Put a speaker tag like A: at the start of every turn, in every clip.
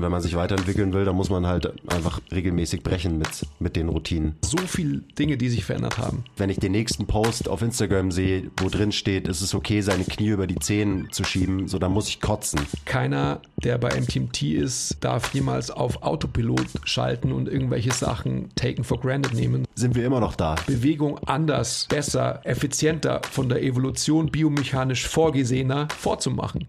A: Und wenn man sich weiterentwickeln will, dann muss man halt einfach regelmäßig brechen mit, mit den Routinen.
B: So viele Dinge, die sich verändert haben.
A: Wenn ich den nächsten Post auf Instagram sehe, wo drin steht, es ist okay, seine Knie über die Zehen zu schieben, so dann muss ich kotzen.
B: Keiner, der bei MTMT ist, darf jemals auf Autopilot schalten und irgendwelche Sachen taken for granted nehmen.
A: Sind wir immer noch da?
B: Bewegung anders, besser, effizienter, von der Evolution biomechanisch vorgesehener vorzumachen.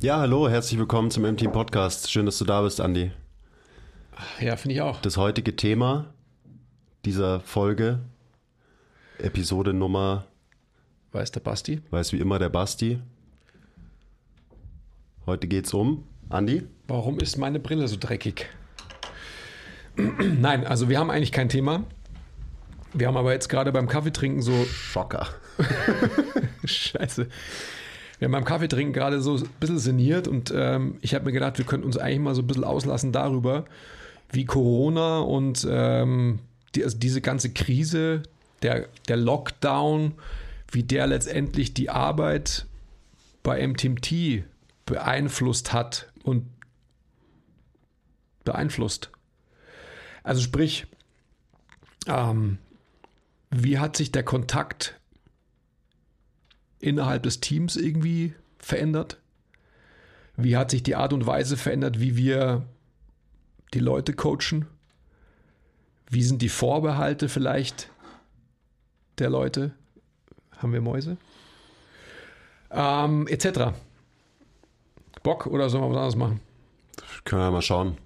A: ja, hallo, herzlich willkommen zum M-Team Podcast. Schön, dass du da bist, Andi.
B: Ja, finde ich auch.
A: Das heutige Thema dieser Folge, Episode Nummer,
B: Weiß der Basti?
A: weiß wie immer der Basti. Heute geht's um Andi.
B: Warum ist meine Brille so dreckig? Nein, also wir haben eigentlich kein Thema. Wir haben aber jetzt gerade beim Kaffeetrinken so.
A: Schocker.
B: Scheiße. Wir haben beim Kaffeetrinken gerade so ein bisschen sinniert und ähm, ich habe mir gedacht, wir könnten uns eigentlich mal so ein bisschen auslassen darüber, wie Corona und ähm, die, also diese ganze Krise, der, der Lockdown, wie der letztendlich die Arbeit bei MTMT beeinflusst hat und beeinflusst. Also sprich, ähm, wie hat sich der Kontakt innerhalb des Teams irgendwie verändert? Wie hat sich die Art und Weise verändert, wie wir die Leute coachen? Wie sind die Vorbehalte vielleicht der Leute? Haben wir Mäuse? Ähm, etc. Bock oder sollen wir was anderes machen?
A: Können wir mal schauen.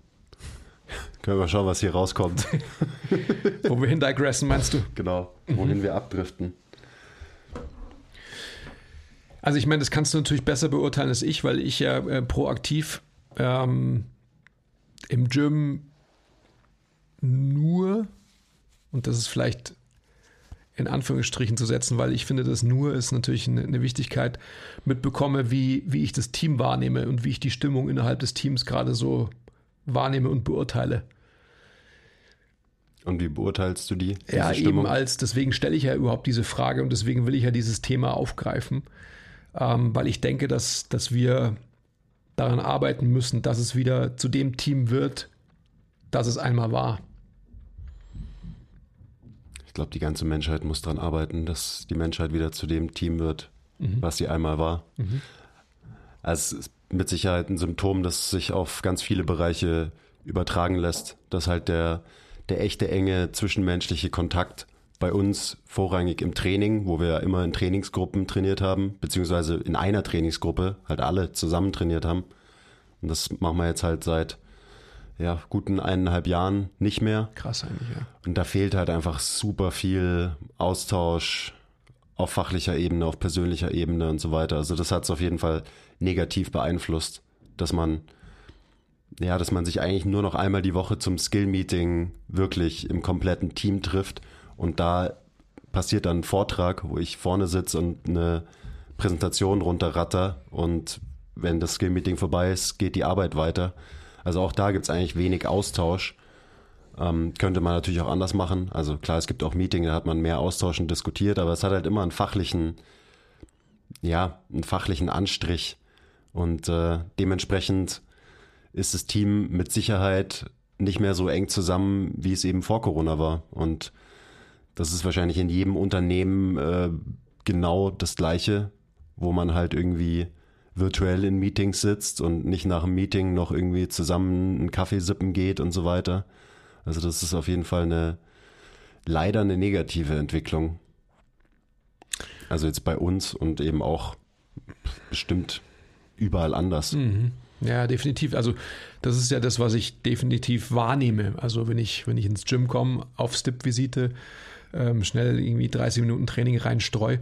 A: Können wir mal schauen, was hier rauskommt.
B: Wo wir hin digressen, meinst du?
A: genau, wohin wir abdriften.
B: Also ich meine, das kannst du natürlich besser beurteilen als ich, weil ich ja äh, proaktiv ähm, im Gym nur, und das ist vielleicht in Anführungsstrichen zu setzen, weil ich finde, das nur ist natürlich eine, eine Wichtigkeit, mitbekomme, wie, wie ich das Team wahrnehme und wie ich die Stimmung innerhalb des Teams gerade so wahrnehme und beurteile.
A: Und wie beurteilst du die?
B: Ja,
A: Stimmung?
B: eben als, deswegen stelle ich ja überhaupt diese Frage und deswegen will ich ja dieses Thema aufgreifen, ähm, weil ich denke, dass, dass wir daran arbeiten müssen, dass es wieder zu dem Team wird, das es einmal war.
A: Ich glaube, die ganze Menschheit muss daran arbeiten, dass die Menschheit wieder zu dem Team wird, was sie einmal war. Also es ist mit Sicherheit ein Symptom, das sich auf ganz viele Bereiche übertragen lässt, dass halt der, der echte enge zwischenmenschliche Kontakt bei uns vorrangig im Training, wo wir ja immer in Trainingsgruppen trainiert haben, beziehungsweise in einer Trainingsgruppe halt alle zusammen trainiert haben. Und das machen wir jetzt halt seit ja, guten eineinhalb Jahren nicht mehr.
B: Krass eigentlich, ja.
A: Und da fehlt halt einfach super viel Austausch auf fachlicher Ebene, auf persönlicher Ebene und so weiter. Also das hat es auf jeden Fall negativ beeinflusst, dass man ja, dass man sich eigentlich nur noch einmal die Woche zum Skill-Meeting wirklich im kompletten Team trifft und da passiert dann ein Vortrag, wo ich vorne sitze und eine Präsentation runterratter und wenn das Skill-Meeting vorbei ist, geht die Arbeit weiter. Also auch da gibt es eigentlich wenig Austausch. Ähm, könnte man natürlich auch anders machen. Also klar, es gibt auch Meetings, da hat man mehr Austausch und diskutiert, aber es hat halt immer einen fachlichen, ja, einen fachlichen Anstrich. Und äh, dementsprechend ist das Team mit Sicherheit nicht mehr so eng zusammen, wie es eben vor Corona war. Und das ist wahrscheinlich in jedem Unternehmen äh, genau das Gleiche, wo man halt irgendwie virtuell in Meetings sitzt und nicht nach dem Meeting noch irgendwie zusammen einen Kaffee sippen geht und so weiter. Also das ist auf jeden Fall eine leider eine negative Entwicklung. Also jetzt bei uns und eben auch bestimmt überall anders.
B: Mhm. Ja, definitiv. Also das ist ja das, was ich definitiv wahrnehme. Also wenn ich, wenn ich ins Gym komme, auf Stip-Visite, ähm, schnell irgendwie 30 Minuten Training reinstreu,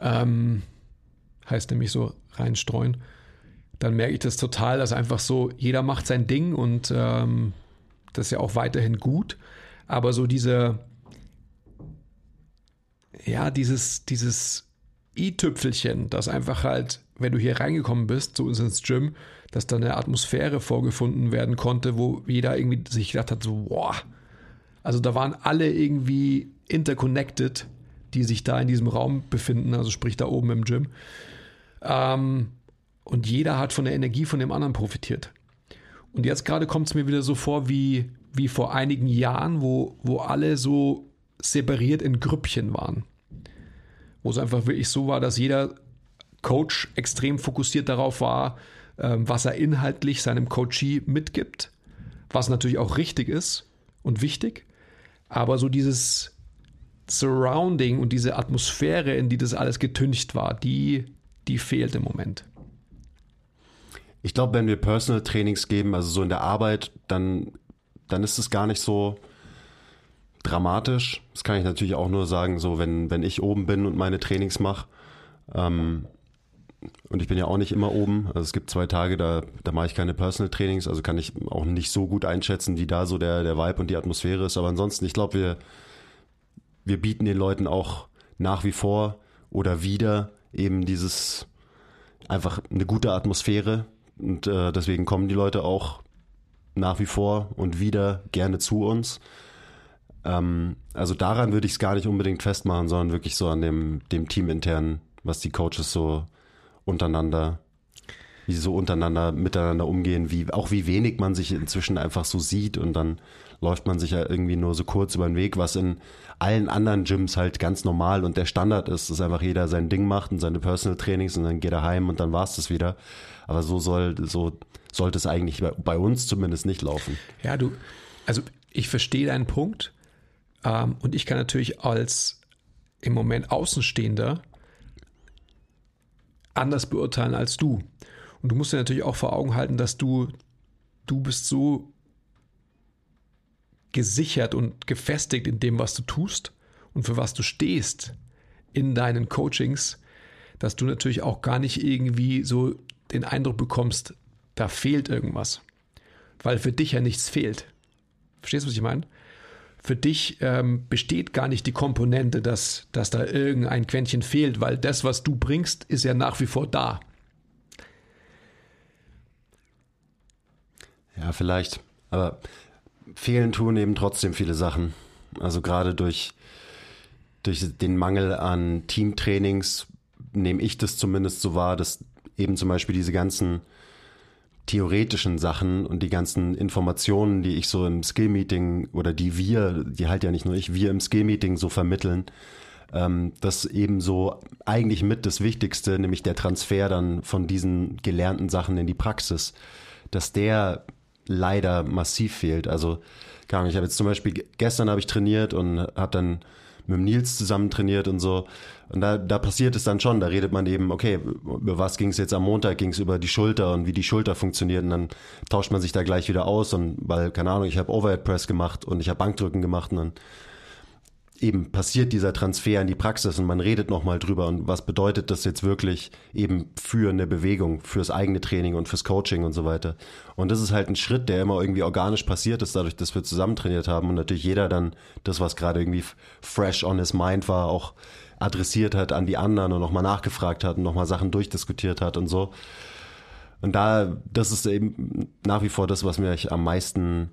B: ähm, heißt nämlich so reinstreuen, dann merke ich das total, dass einfach so, jeder macht sein Ding und ähm, das ist ja auch weiterhin gut. Aber so diese, ja, dieses, dieses i-Tüpfelchen, das einfach halt, wenn du hier reingekommen bist, so ins Gym, dass da eine Atmosphäre vorgefunden werden konnte, wo jeder irgendwie sich gedacht hat, so, boah, also da waren alle irgendwie interconnected, die sich da in diesem Raum befinden, also sprich da oben im Gym. Ähm, und jeder hat von der Energie von dem anderen profitiert. Und jetzt gerade kommt es mir wieder so vor wie, wie vor einigen Jahren, wo, wo alle so separiert in Grüppchen waren. Wo es einfach wirklich so war, dass jeder Coach extrem fokussiert darauf war, ähm, was er inhaltlich seinem Coachee mitgibt, was natürlich auch richtig ist und wichtig. Aber so dieses Surrounding und diese Atmosphäre, in die das alles getüncht war, die, die fehlt im Moment.
A: Ich glaube, wenn wir Personal Trainings geben, also so in der Arbeit, dann, dann ist es gar nicht so dramatisch. Das kann ich natürlich auch nur sagen, so wenn, wenn ich oben bin und meine Trainings mache. Ähm, und ich bin ja auch nicht immer oben. Also es gibt zwei Tage, da, da mache ich keine Personal Trainings, also kann ich auch nicht so gut einschätzen, wie da so der, der Vibe und die Atmosphäre ist. Aber ansonsten, ich glaube, wir, wir bieten den Leuten auch nach wie vor oder wieder eben dieses einfach eine gute Atmosphäre, und äh, deswegen kommen die Leute auch nach wie vor und wieder gerne zu uns. Ähm, also daran würde ich es gar nicht unbedingt festmachen, sondern wirklich so an dem, dem Team intern, was die Coaches so untereinander, wie sie so untereinander miteinander umgehen, wie auch wie wenig man sich inzwischen einfach so sieht und dann läuft man sich ja irgendwie nur so kurz über den Weg, was in allen anderen Gyms halt ganz normal und der Standard ist, dass einfach jeder sein Ding macht und seine Personal Trainings und dann geht er heim und dann war es das wieder. Aber so soll, so sollte es eigentlich bei, bei, uns zumindest nicht laufen.
B: Ja, du, also ich verstehe deinen Punkt. Ähm, und ich kann natürlich als im Moment Außenstehender anders beurteilen als du. Und du musst dir natürlich auch vor Augen halten, dass du, du bist so gesichert und gefestigt in dem, was du tust und für was du stehst in deinen Coachings, dass du natürlich auch gar nicht irgendwie so den Eindruck bekommst, da fehlt irgendwas. Weil für dich ja nichts fehlt. Verstehst du, was ich meine? Für dich ähm, besteht gar nicht die Komponente, dass, dass da irgendein Quäntchen fehlt, weil das, was du bringst, ist ja nach wie vor da.
A: Ja, vielleicht. Aber fehlen tun eben trotzdem viele Sachen. Also gerade durch, durch den Mangel an Teamtrainings nehme ich das zumindest so wahr, dass eben zum Beispiel diese ganzen theoretischen Sachen und die ganzen Informationen, die ich so im Skill-Meeting oder die wir, die halt ja nicht nur ich, wir im Skill-Meeting so vermitteln, ähm, das eben so eigentlich mit das Wichtigste, nämlich der Transfer dann von diesen gelernten Sachen in die Praxis, dass der leider massiv fehlt. Also, ich habe jetzt zum Beispiel, gestern habe ich trainiert und habe dann mit Nils zusammen trainiert und so. Und da, da passiert es dann schon, da redet man eben, okay, über was ging es jetzt am Montag, ging es über die Schulter und wie die Schulter funktioniert. Und dann tauscht man sich da gleich wieder aus. Und weil, keine Ahnung, ich habe Overhead Press gemacht und ich habe Bankdrücken gemacht. Und dann eben passiert dieser Transfer in die Praxis und man redet nochmal drüber und was bedeutet das jetzt wirklich eben für eine Bewegung, fürs eigene Training und fürs Coaching und so weiter. Und das ist halt ein Schritt, der immer irgendwie organisch passiert ist, dadurch, dass wir zusammen trainiert haben und natürlich jeder dann das, was gerade irgendwie fresh on his mind war, auch adressiert hat an die anderen und nochmal nachgefragt hat und nochmal Sachen durchdiskutiert hat und so. Und da, das ist eben nach wie vor das, was mich am meisten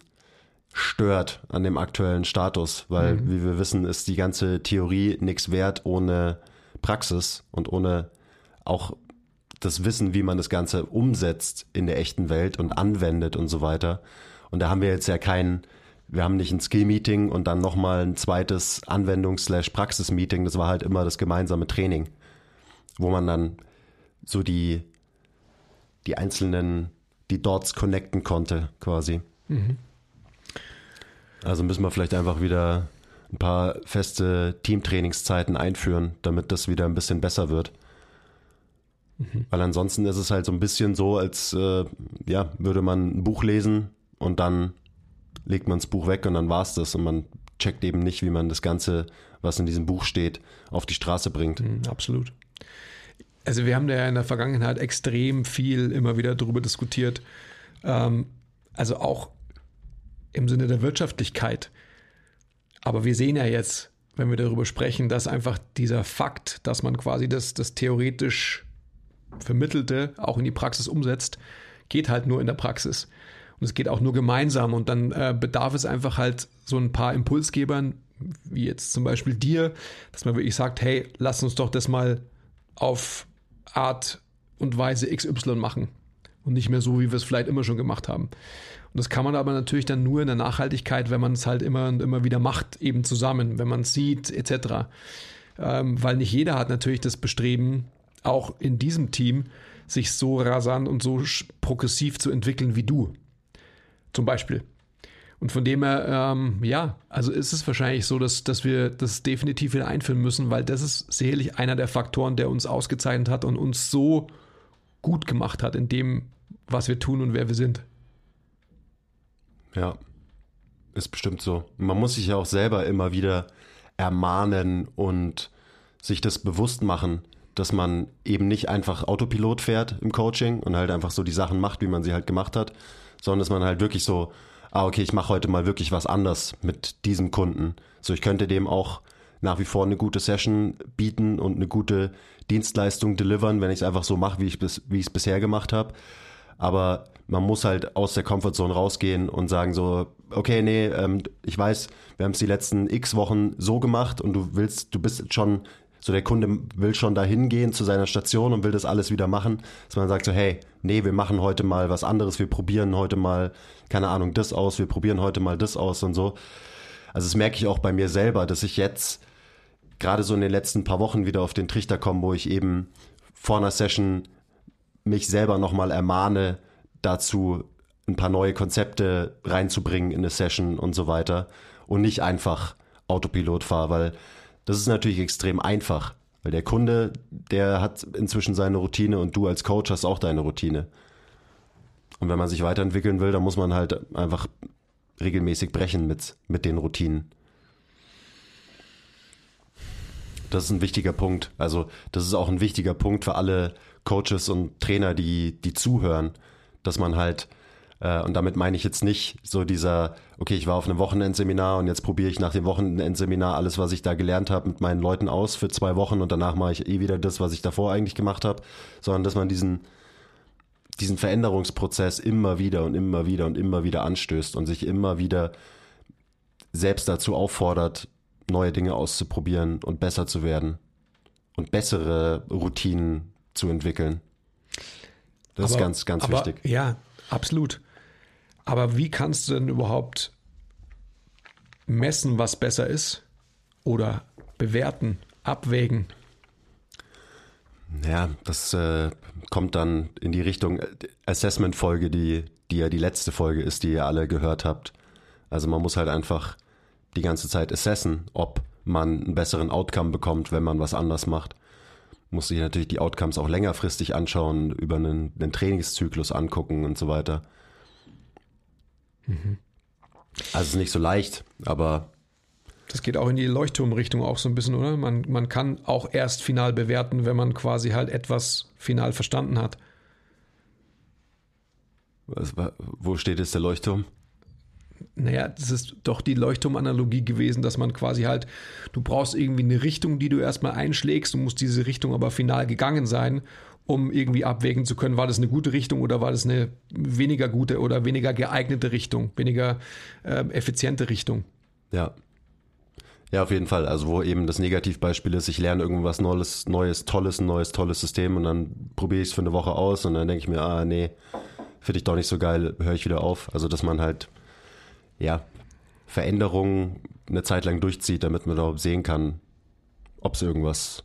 A: stört an dem aktuellen Status, weil, mhm. wie wir wissen, ist die ganze Theorie nichts wert ohne Praxis und ohne auch das Wissen, wie man das Ganze umsetzt in der echten Welt und anwendet und so weiter. Und da haben wir jetzt ja kein, wir haben nicht ein Skill-Meeting und dann nochmal ein zweites Anwendungs-Praxis-Meeting. Das war halt immer das gemeinsame Training, wo man dann so die, die einzelnen, die Dots connecten konnte, quasi. Mhm. Also müssen wir vielleicht einfach wieder ein paar feste Teamtrainingszeiten einführen, damit das wieder ein bisschen besser wird. Mhm. Weil ansonsten ist es halt so ein bisschen so, als äh, ja, würde man ein Buch lesen und dann legt man das Buch weg und dann war es das und man checkt eben nicht, wie man das Ganze, was in diesem Buch steht, auf die Straße bringt.
B: Mhm, absolut. Also wir haben da ja in der Vergangenheit extrem viel immer wieder darüber diskutiert. Ähm, also auch im Sinne der Wirtschaftlichkeit. Aber wir sehen ja jetzt, wenn wir darüber sprechen, dass einfach dieser Fakt, dass man quasi das, das theoretisch Vermittelte auch in die Praxis umsetzt, geht halt nur in der Praxis. Und es geht auch nur gemeinsam. Und dann äh, bedarf es einfach halt so ein paar Impulsgebern, wie jetzt zum Beispiel dir, dass man wirklich sagt, hey, lass uns doch das mal auf Art und Weise XY machen. Und nicht mehr so, wie wir es vielleicht immer schon gemacht haben. Und das kann man aber natürlich dann nur in der Nachhaltigkeit, wenn man es halt immer und immer wieder macht, eben zusammen, wenn man es sieht, etc. Ähm, weil nicht jeder hat natürlich das Bestreben, auch in diesem Team, sich so rasant und so progressiv zu entwickeln wie du. Zum Beispiel. Und von dem her, ähm, ja, also ist es wahrscheinlich so, dass, dass wir das definitiv wieder einführen müssen, weil das ist sicherlich einer der Faktoren, der uns ausgezeichnet hat und uns so gut gemacht hat in dem, was wir tun und wer wir sind.
A: Ja, ist bestimmt so. Man muss sich ja auch selber immer wieder ermahnen und sich das bewusst machen, dass man eben nicht einfach Autopilot fährt im Coaching und halt einfach so die Sachen macht, wie man sie halt gemacht hat, sondern dass man halt wirklich so, ah, okay, ich mache heute mal wirklich was anders mit diesem Kunden. So, ich könnte dem auch nach wie vor eine gute Session bieten und eine gute Dienstleistung delivern, wenn ich es einfach so mache, wie ich es bisher gemacht habe. Aber man muss halt aus der Comfortzone rausgehen und sagen so, okay, nee, ähm, ich weiß, wir haben es die letzten x Wochen so gemacht und du willst, du bist schon, so der Kunde will schon dahin gehen zu seiner Station und will das alles wieder machen, dass man sagt so, hey, nee, wir machen heute mal was anderes, wir probieren heute mal, keine Ahnung, das aus, wir probieren heute mal das aus und so. Also das merke ich auch bei mir selber, dass ich jetzt gerade so in den letzten paar Wochen wieder auf den Trichter komme, wo ich eben vor einer Session mich selber nochmal ermahne, dazu ein paar neue Konzepte reinzubringen in eine Session und so weiter und nicht einfach Autopilot fahre, weil das ist natürlich extrem einfach, weil der Kunde, der hat inzwischen seine Routine und du als Coach hast auch deine Routine. Und wenn man sich weiterentwickeln will, dann muss man halt einfach regelmäßig brechen mit, mit den Routinen. Das ist ein wichtiger Punkt. Also, das ist auch ein wichtiger Punkt für alle Coaches und Trainer, die, die zuhören, dass man halt, äh, und damit meine ich jetzt nicht so dieser, okay, ich war auf einem Wochenendseminar und jetzt probiere ich nach dem Wochenendseminar alles, was ich da gelernt habe, mit meinen Leuten aus für zwei Wochen und danach mache ich eh wieder das, was ich davor eigentlich gemacht habe, sondern dass man diesen, diesen Veränderungsprozess immer wieder und immer wieder und immer wieder anstößt und sich immer wieder selbst dazu auffordert, neue Dinge auszuprobieren und besser zu werden und bessere Routinen zu entwickeln. Das aber, ist ganz, ganz
B: aber,
A: wichtig.
B: Ja, absolut. Aber wie kannst du denn überhaupt messen, was besser ist? Oder bewerten, abwägen?
A: Ja, das äh, kommt dann in die Richtung äh, Assessment-Folge, die, die ja die letzte Folge ist, die ihr alle gehört habt. Also man muss halt einfach die ganze Zeit assessen, ob man einen besseren Outcome bekommt, wenn man was anders macht muss sich natürlich die Outcomes auch längerfristig anschauen, über einen, einen Trainingszyklus angucken und so weiter. Mhm. Also es ist nicht so leicht, aber.
B: Das geht auch in die Leuchtturmrichtung auch so ein bisschen, oder? Man, man kann auch erst final bewerten, wenn man quasi halt etwas final verstanden hat.
A: Was, wo steht jetzt der Leuchtturm?
B: Naja, das ist doch die Leuchtturmanalogie gewesen, dass man quasi halt, du brauchst irgendwie eine Richtung, die du erstmal einschlägst, du musst diese Richtung aber final gegangen sein, um irgendwie abwägen zu können, war das eine gute Richtung oder war das eine weniger gute oder weniger geeignete Richtung, weniger äh, effiziente Richtung.
A: Ja. Ja, auf jeden Fall. Also wo eben das Negativbeispiel ist, ich lerne irgendwas Neues, Neues, Tolles, ein neues, tolles System und dann probiere ich es für eine Woche aus und dann denke ich mir, ah nee, finde ich doch nicht so geil, höre ich wieder auf. Also dass man halt ja, Veränderungen eine Zeit lang durchzieht, damit man überhaupt sehen kann, ob es irgendwas,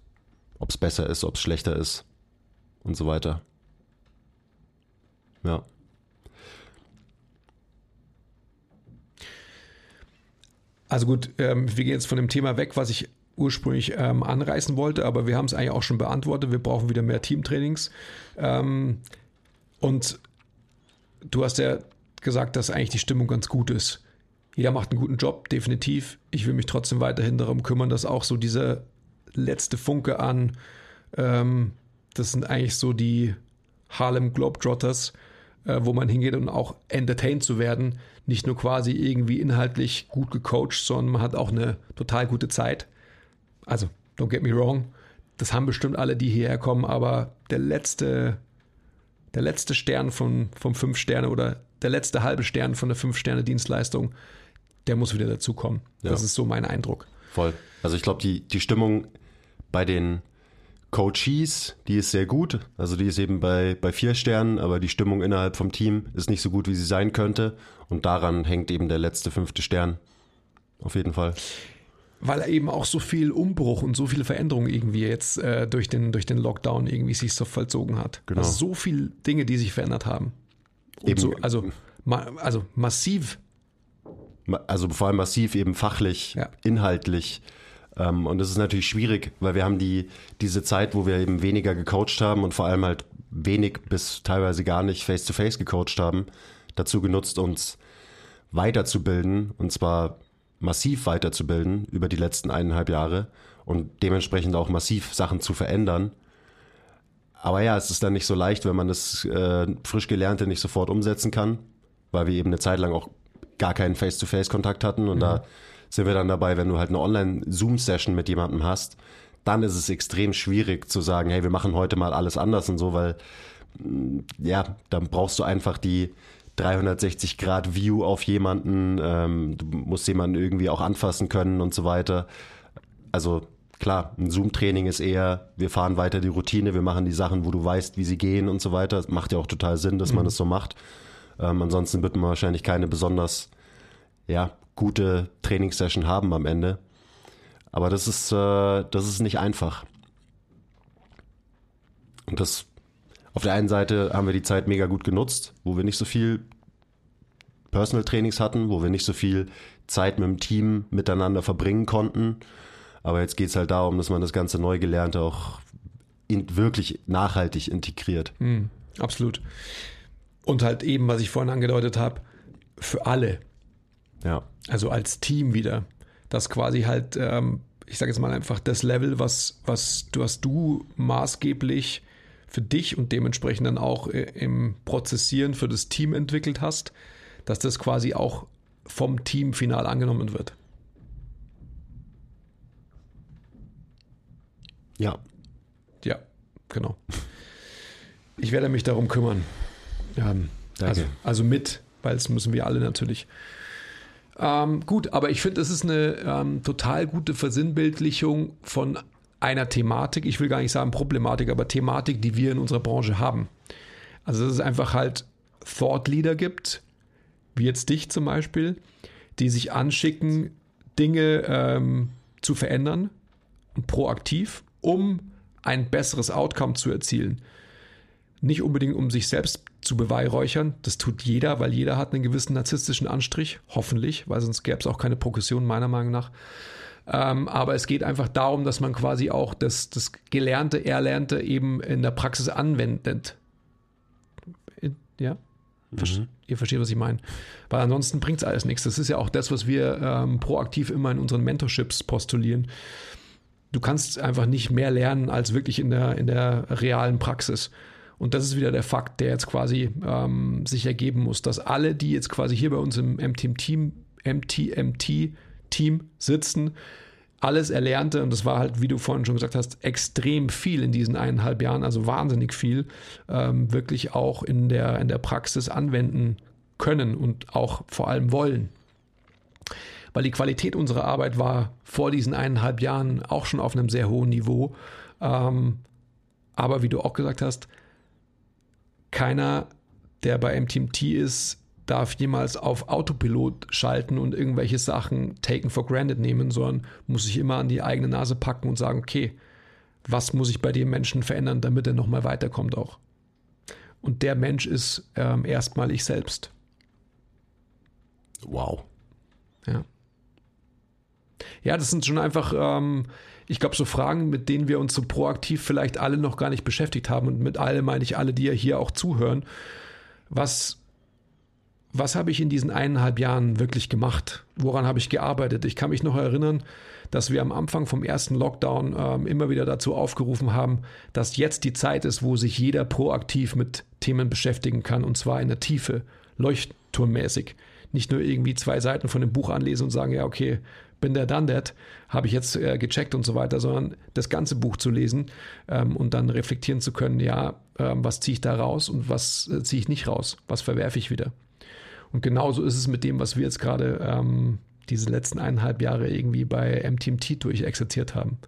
A: ob es besser ist, ob es schlechter ist und so weiter. Ja.
B: Also gut, ähm, wir gehen jetzt von dem Thema weg, was ich ursprünglich ähm, anreißen wollte, aber wir haben es eigentlich auch schon beantwortet. Wir brauchen wieder mehr Teamtrainings. Ähm, und du hast ja gesagt, dass eigentlich die Stimmung ganz gut ist. Jeder macht einen guten Job, definitiv. Ich will mich trotzdem weiterhin darum kümmern, dass auch so dieser letzte Funke an, ähm, das sind eigentlich so die Harlem Globetrotters, äh, wo man hingeht, um auch entertained zu werden. Nicht nur quasi irgendwie inhaltlich gut gecoacht, sondern man hat auch eine total gute Zeit. Also, don't get me wrong, das haben bestimmt alle, die hierher kommen, aber der letzte, der letzte Stern von, vom fünf Sterne oder der letzte halbe Stern von der fünf Sterne Dienstleistung, der muss wieder dazukommen. Ja. Das ist so mein Eindruck.
A: Voll. Also ich glaube, die, die Stimmung bei den Coaches, die ist sehr gut. Also die ist eben bei, bei vier Sternen, aber die Stimmung innerhalb vom Team ist nicht so gut, wie sie sein könnte. Und daran hängt eben der letzte fünfte Stern. Auf jeden Fall
B: weil eben auch so viel Umbruch und so viele Veränderungen irgendwie jetzt äh, durch, den, durch den Lockdown irgendwie sich so vollzogen hat. Genau. Also so viele Dinge, die sich verändert haben. eben. So, also, ma, also massiv.
A: Also vor allem massiv eben fachlich, ja. inhaltlich. Ähm, und das ist natürlich schwierig, weil wir haben die, diese Zeit, wo wir eben weniger gecoacht haben und vor allem halt wenig bis teilweise gar nicht face-to-face -face gecoacht haben, dazu genutzt, uns weiterzubilden. Und zwar massiv weiterzubilden über die letzten eineinhalb Jahre und dementsprechend auch massiv Sachen zu verändern. Aber ja, es ist dann nicht so leicht, wenn man das äh, frisch Gelernte nicht sofort umsetzen kann, weil wir eben eine Zeit lang auch gar keinen Face-to-Face-Kontakt hatten. Und mhm. da sind wir dann dabei, wenn du halt eine Online-Zoom-Session mit jemandem hast, dann ist es extrem schwierig zu sagen, hey, wir machen heute mal alles anders und so, weil mm, ja, dann brauchst du einfach die, 360 Grad View auf jemanden, ähm, du musst jemanden irgendwie auch anfassen können und so weiter. Also klar, ein Zoom-Training ist eher, wir fahren weiter die Routine, wir machen die Sachen, wo du weißt, wie sie gehen und so weiter. Das macht ja auch total Sinn, dass mhm. man das so macht. Ähm, ansonsten wird man wahrscheinlich keine besonders ja, gute Trainingssession haben am Ende. Aber das ist, äh, das ist nicht einfach. Und das auf der einen Seite haben wir die Zeit mega gut genutzt, wo wir nicht so viel Personal Trainings hatten, wo wir nicht so viel Zeit mit dem Team miteinander verbringen konnten. Aber jetzt geht es halt darum, dass man das ganze Neugelernte auch in, wirklich nachhaltig integriert.
B: Mhm, absolut. Und halt eben, was ich vorhin angedeutet habe, für alle.
A: Ja.
B: Also als Team wieder. Das quasi halt, ähm, ich sage jetzt mal einfach das Level, was, was, was du maßgeblich für dich und dementsprechend dann auch äh, im Prozessieren für das Team entwickelt hast, dass das quasi auch vom Team final angenommen wird.
A: Ja.
B: Ja, genau. Ich werde mich darum kümmern. Ähm, also, also, mit, weil es müssen wir alle natürlich. Ähm, gut, aber ich finde, es ist eine ähm, total gute Versinnbildlichung von einer Thematik, ich will gar nicht sagen Problematik, aber Thematik, die wir in unserer Branche haben. Also dass es einfach halt Thought Leader gibt, wie jetzt dich zum Beispiel, die sich anschicken, Dinge ähm, zu verändern, proaktiv, um ein besseres Outcome zu erzielen. Nicht unbedingt, um sich selbst zu beweihräuchern, das tut jeder, weil jeder hat einen gewissen narzisstischen Anstrich, hoffentlich, weil sonst gäbe es auch keine Progression meiner Meinung nach. Ähm, aber es geht einfach darum, dass man quasi auch das, das Gelernte, Erlernte eben in der Praxis anwendet. Ja? Mhm. Ihr versteht, was ich meine. Weil ansonsten bringt es alles nichts. Das ist ja auch das, was wir ähm, proaktiv immer in unseren Mentorships postulieren. Du kannst einfach nicht mehr lernen als wirklich in der, in der realen Praxis. Und das ist wieder der Fakt, der jetzt quasi ähm, sich ergeben muss, dass alle, die jetzt quasi hier bei uns im MTMT, MTMT Team sitzen, alles Erlernte, und das war halt, wie du vorhin schon gesagt hast, extrem viel in diesen eineinhalb Jahren, also wahnsinnig viel, ähm, wirklich auch in der, in der Praxis anwenden können und auch vor allem wollen. Weil die Qualität unserer Arbeit war vor diesen eineinhalb Jahren auch schon auf einem sehr hohen Niveau. Ähm, aber wie du auch gesagt hast, keiner, der bei MTMT ist, darf jemals auf Autopilot schalten und irgendwelche Sachen taken for granted nehmen, sondern muss sich immer an die eigene Nase packen und sagen, okay, was muss ich bei dem Menschen verändern, damit er nochmal weiterkommt auch. Und der Mensch ist ähm, erstmal ich selbst.
A: Wow.
B: Ja. Ja, das sind schon einfach, ähm, ich glaube, so Fragen, mit denen wir uns so proaktiv vielleicht alle noch gar nicht beschäftigt haben. Und mit alle meine ich alle, die ja hier auch zuhören. Was, was habe ich in diesen eineinhalb Jahren wirklich gemacht? Woran habe ich gearbeitet? Ich kann mich noch erinnern, dass wir am Anfang vom ersten Lockdown ähm, immer wieder dazu aufgerufen haben, dass jetzt die Zeit ist, wo sich jeder proaktiv mit Themen beschäftigen kann und zwar in der Tiefe, leuchtturmmäßig. Nicht nur irgendwie zwei Seiten von dem Buch anlesen und sagen, ja, okay, bin der done that, habe ich jetzt äh, gecheckt und so weiter, sondern das ganze Buch zu lesen ähm, und dann reflektieren zu können, ja, ähm, was ziehe ich da raus und was äh, ziehe ich nicht raus, was verwerfe ich wieder. Und genauso ist es mit dem, was wir jetzt gerade ähm, diese letzten eineinhalb Jahre irgendwie bei MTMT durchexerziert haben.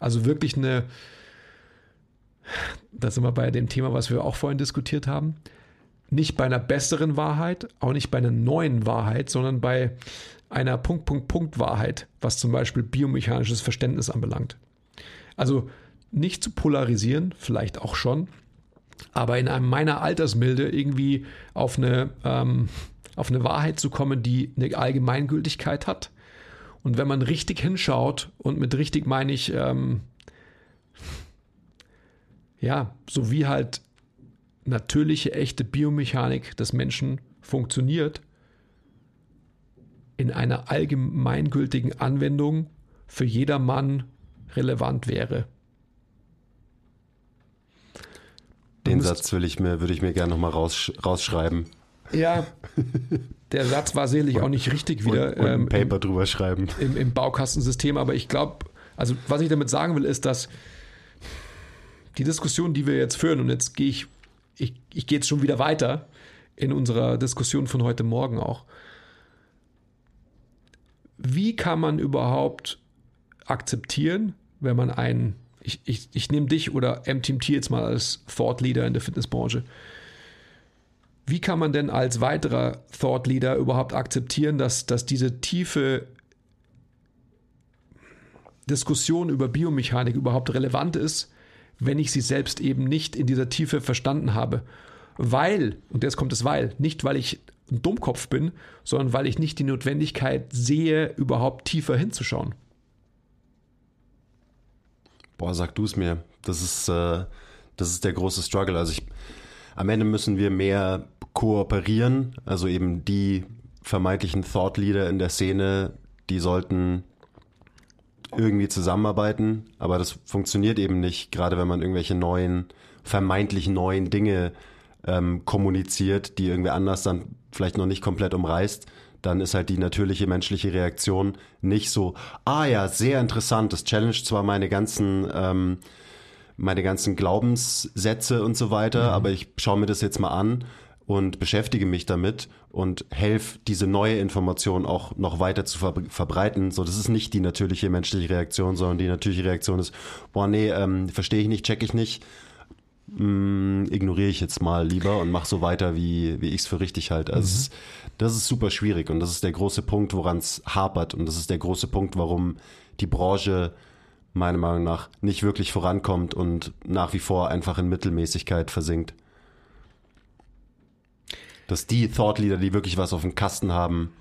B: Also wirklich eine, da sind wir bei dem Thema, was wir auch vorhin diskutiert haben, nicht bei einer besseren Wahrheit, auch nicht bei einer neuen Wahrheit, sondern bei einer Punkt, Punkt, Punkt Wahrheit, was zum Beispiel biomechanisches Verständnis anbelangt. Also nicht zu polarisieren, vielleicht auch schon, aber in einem meiner Altersmilde irgendwie auf eine ähm, auf eine Wahrheit zu kommen, die eine Allgemeingültigkeit hat. Und wenn man richtig hinschaut, und mit richtig meine ich, ähm, ja, so wie halt natürliche, echte Biomechanik des Menschen funktioniert, in einer allgemeingültigen Anwendung für jedermann relevant wäre.
A: Den Satz will ich mir, würde ich mir gerne nochmal raus, rausschreiben.
B: Ja, der Satz war sicherlich auch nicht richtig wieder.
A: Und, und ein ähm, Paper im, drüber schreiben.
B: Im, im Baukastensystem, aber ich glaube, also was ich damit sagen will, ist, dass die Diskussion, die wir jetzt führen, und jetzt gehe ich, ich, ich gehe jetzt schon wieder weiter in unserer Diskussion von heute Morgen auch. Wie kann man überhaupt akzeptieren, wenn man einen, ich, ich, ich nehme dich oder MTMT jetzt mal als Thought Leader in der Fitnessbranche, wie kann man denn als weiterer Thought Leader überhaupt akzeptieren, dass, dass diese tiefe Diskussion über Biomechanik überhaupt relevant ist, wenn ich sie selbst eben nicht in dieser Tiefe verstanden habe? Weil, und jetzt kommt das Weil, nicht weil ich ein Dummkopf bin, sondern weil ich nicht die Notwendigkeit sehe, überhaupt tiefer hinzuschauen.
A: Boah, sag du es mir. Das ist, äh, das ist der große Struggle. Also ich, am Ende müssen wir mehr kooperieren. Also eben die vermeintlichen Thought Leader in der Szene, die sollten irgendwie zusammenarbeiten, aber das funktioniert eben nicht, gerade wenn man irgendwelche neuen, vermeintlich neuen Dinge ähm, kommuniziert, die irgendwie anders dann vielleicht noch nicht komplett umreißt, dann ist halt die natürliche menschliche Reaktion nicht so, ah ja, sehr interessant, das challenge zwar meine ganzen ähm, meine ganzen Glaubenssätze und so weiter, mhm. aber ich schaue mir das jetzt mal an und beschäftige mich damit und helfe, diese neue Information auch noch weiter zu verbreiten. So, das ist nicht die natürliche menschliche Reaktion, sondern die natürliche Reaktion ist, boah, nee, ähm, verstehe ich nicht, check ich nicht, mm, ignoriere ich jetzt mal lieber und mach so weiter, wie, wie ich es für richtig halte. Also mhm. ist, das ist super schwierig und das ist der große Punkt, woran es hapert und das ist der große Punkt, warum die Branche meiner Meinung nach nicht wirklich vorankommt und nach wie vor einfach in Mittelmäßigkeit versinkt dass die Thought Leader, die wirklich was auf dem Kasten haben,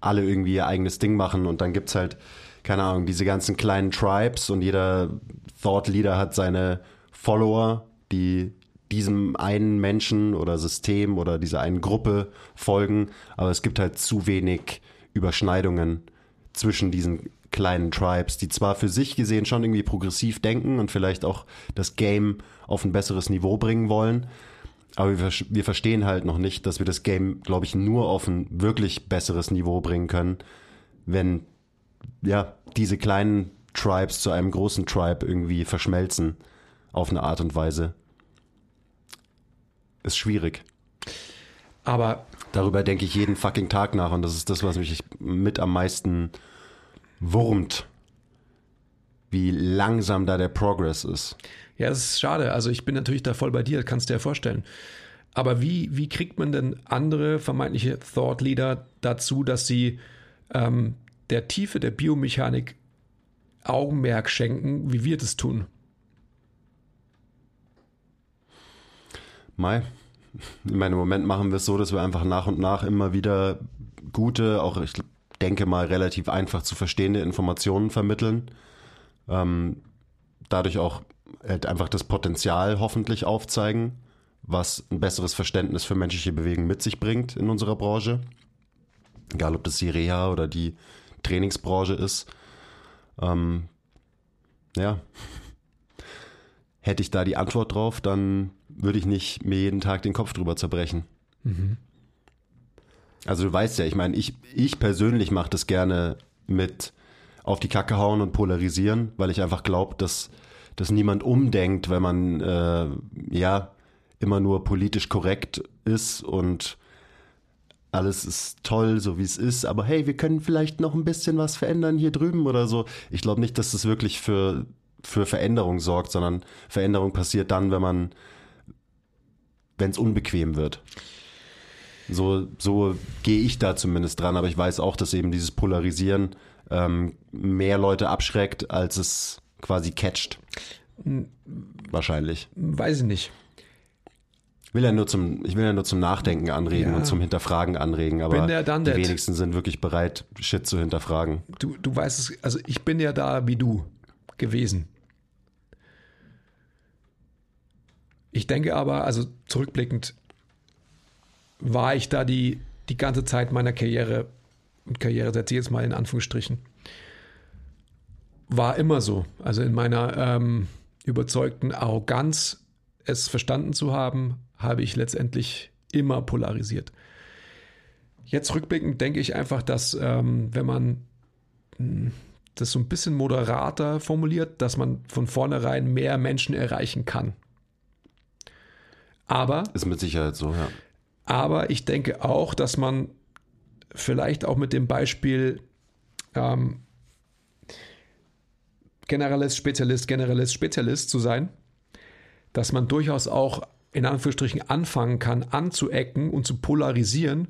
A: alle irgendwie ihr eigenes Ding machen und dann gibt's halt, keine Ahnung, diese ganzen kleinen Tribes und jeder Thought Leader hat seine Follower, die diesem einen Menschen oder System oder dieser einen Gruppe folgen, aber es gibt halt zu wenig Überschneidungen zwischen diesen kleinen Tribes, die zwar für sich gesehen schon irgendwie progressiv denken und vielleicht auch das Game auf ein besseres Niveau bringen wollen, aber wir, wir verstehen halt noch nicht, dass wir das Game, glaube ich, nur auf ein wirklich besseres Niveau bringen können, wenn ja diese kleinen Tribes zu einem großen Tribe irgendwie verschmelzen auf eine Art und Weise. Ist schwierig.
B: Aber
A: darüber denke ich jeden fucking Tag nach und das ist das, was mich mit am meisten wurmt, wie langsam da der Progress ist.
B: Ja, es ist schade. Also ich bin natürlich da voll bei dir, kannst du dir ja vorstellen. Aber wie, wie kriegt man denn andere vermeintliche Thought Leader dazu, dass sie ähm, der Tiefe der Biomechanik Augenmerk schenken, wie wir das tun?
A: Mai. In meinem Moment machen wir es so, dass wir einfach nach und nach immer wieder gute, auch ich denke mal, relativ einfach zu verstehende Informationen vermitteln. Ähm, dadurch auch halt einfach das Potenzial hoffentlich aufzeigen, was ein besseres Verständnis für menschliche Bewegung mit sich bringt in unserer Branche. Egal, ob das die Reha oder die Trainingsbranche ist. Ähm, ja. Hätte ich da die Antwort drauf, dann würde ich nicht mir jeden Tag den Kopf drüber zerbrechen. Mhm. Also du weißt ja, ich meine, ich, ich persönlich mache das gerne mit auf die Kacke hauen und polarisieren, weil ich einfach glaube, dass, dass niemand umdenkt, wenn man äh, ja immer nur politisch korrekt ist und alles ist toll, so wie es ist, aber hey, wir können vielleicht noch ein bisschen was verändern hier drüben oder so. Ich glaube nicht, dass das wirklich für, für Veränderung sorgt, sondern Veränderung passiert dann, wenn man, wenn es unbequem wird. So, so gehe ich da zumindest dran, aber ich weiß auch, dass eben dieses Polarisieren ähm, mehr Leute abschreckt, als es quasi catcht. Wahrscheinlich.
B: Weiß ich nicht.
A: Ich will ja nur zum, ich will ja nur zum Nachdenken anregen ja. und zum Hinterfragen anregen, aber die wenigsten sind wirklich bereit, Shit zu hinterfragen.
B: Du, du weißt es, also ich bin ja da wie du gewesen. Ich denke aber, also zurückblickend, war ich da die, die ganze Zeit meiner Karriere, und Karriere setze ich jetzt mal in Anführungsstrichen, war immer so. Also in meiner ähm, überzeugten Arroganz, es verstanden zu haben, habe ich letztendlich immer polarisiert. Jetzt rückblickend denke ich einfach, dass ähm, wenn man hm, das so ein bisschen moderater formuliert, dass man von vornherein mehr Menschen erreichen kann. Aber.
A: Ist mit Sicherheit so, ja.
B: Aber ich denke auch, dass man vielleicht auch mit dem Beispiel ähm, Generalist, Spezialist, Generalist, Spezialist zu sein, dass man durchaus auch in Anführungsstrichen anfangen kann, anzuecken und zu polarisieren,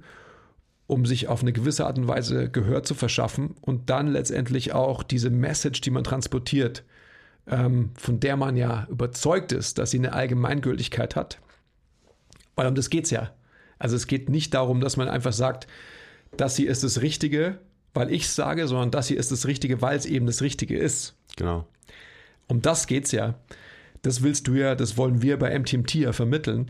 B: um sich auf eine gewisse Art und Weise Gehör zu verschaffen und dann letztendlich auch diese Message, die man transportiert, ähm, von der man ja überzeugt ist, dass sie eine Allgemeingültigkeit hat. Weil um das geht es ja. Also es geht nicht darum, dass man einfach sagt, das hier ist das Richtige, weil ich es sage, sondern das hier ist das Richtige, weil es eben das Richtige ist.
A: Genau.
B: Um das geht es ja. Das willst du ja, das wollen wir bei MTMT ja vermitteln.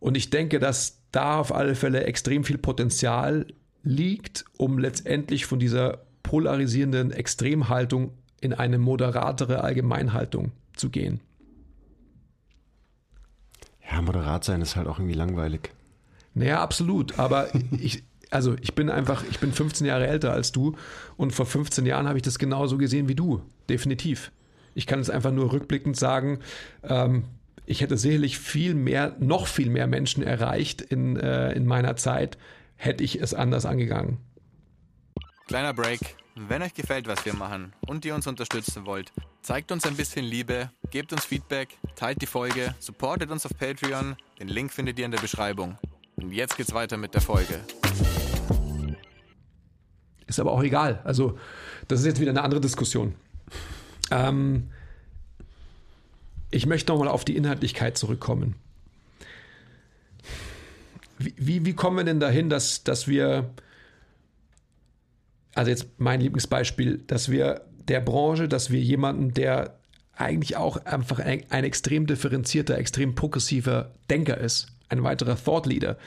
B: Und ich denke, dass da auf alle Fälle extrem viel Potenzial liegt, um letztendlich von dieser polarisierenden Extremhaltung in eine moderatere Allgemeinhaltung zu gehen.
A: Ja, moderat sein ist halt auch irgendwie langweilig.
B: Naja, absolut. Aber ich, also ich bin einfach, ich bin 15 Jahre älter als du und vor 15 Jahren habe ich das genauso gesehen wie du. Definitiv. Ich kann es einfach nur rückblickend sagen, ähm, ich hätte sicherlich viel mehr, noch viel mehr Menschen erreicht in, äh, in meiner Zeit, hätte ich es anders angegangen.
C: Kleiner Break. Wenn euch gefällt, was wir machen und ihr uns unterstützen wollt, zeigt uns ein bisschen Liebe, gebt uns Feedback, teilt die Folge, supportet uns auf Patreon. Den Link findet ihr in der Beschreibung. Und jetzt geht's weiter mit der Folge.
B: Ist aber auch egal. Also, das ist jetzt wieder eine andere Diskussion. Ähm, ich möchte nochmal auf die Inhaltlichkeit zurückkommen. Wie, wie, wie, kommen wir denn dahin, dass, dass wir, also jetzt mein Lieblingsbeispiel, dass wir der Branche, dass wir jemanden, der eigentlich auch einfach ein, ein extrem differenzierter, extrem progressiver Denker ist, ein weiterer Thought Leader,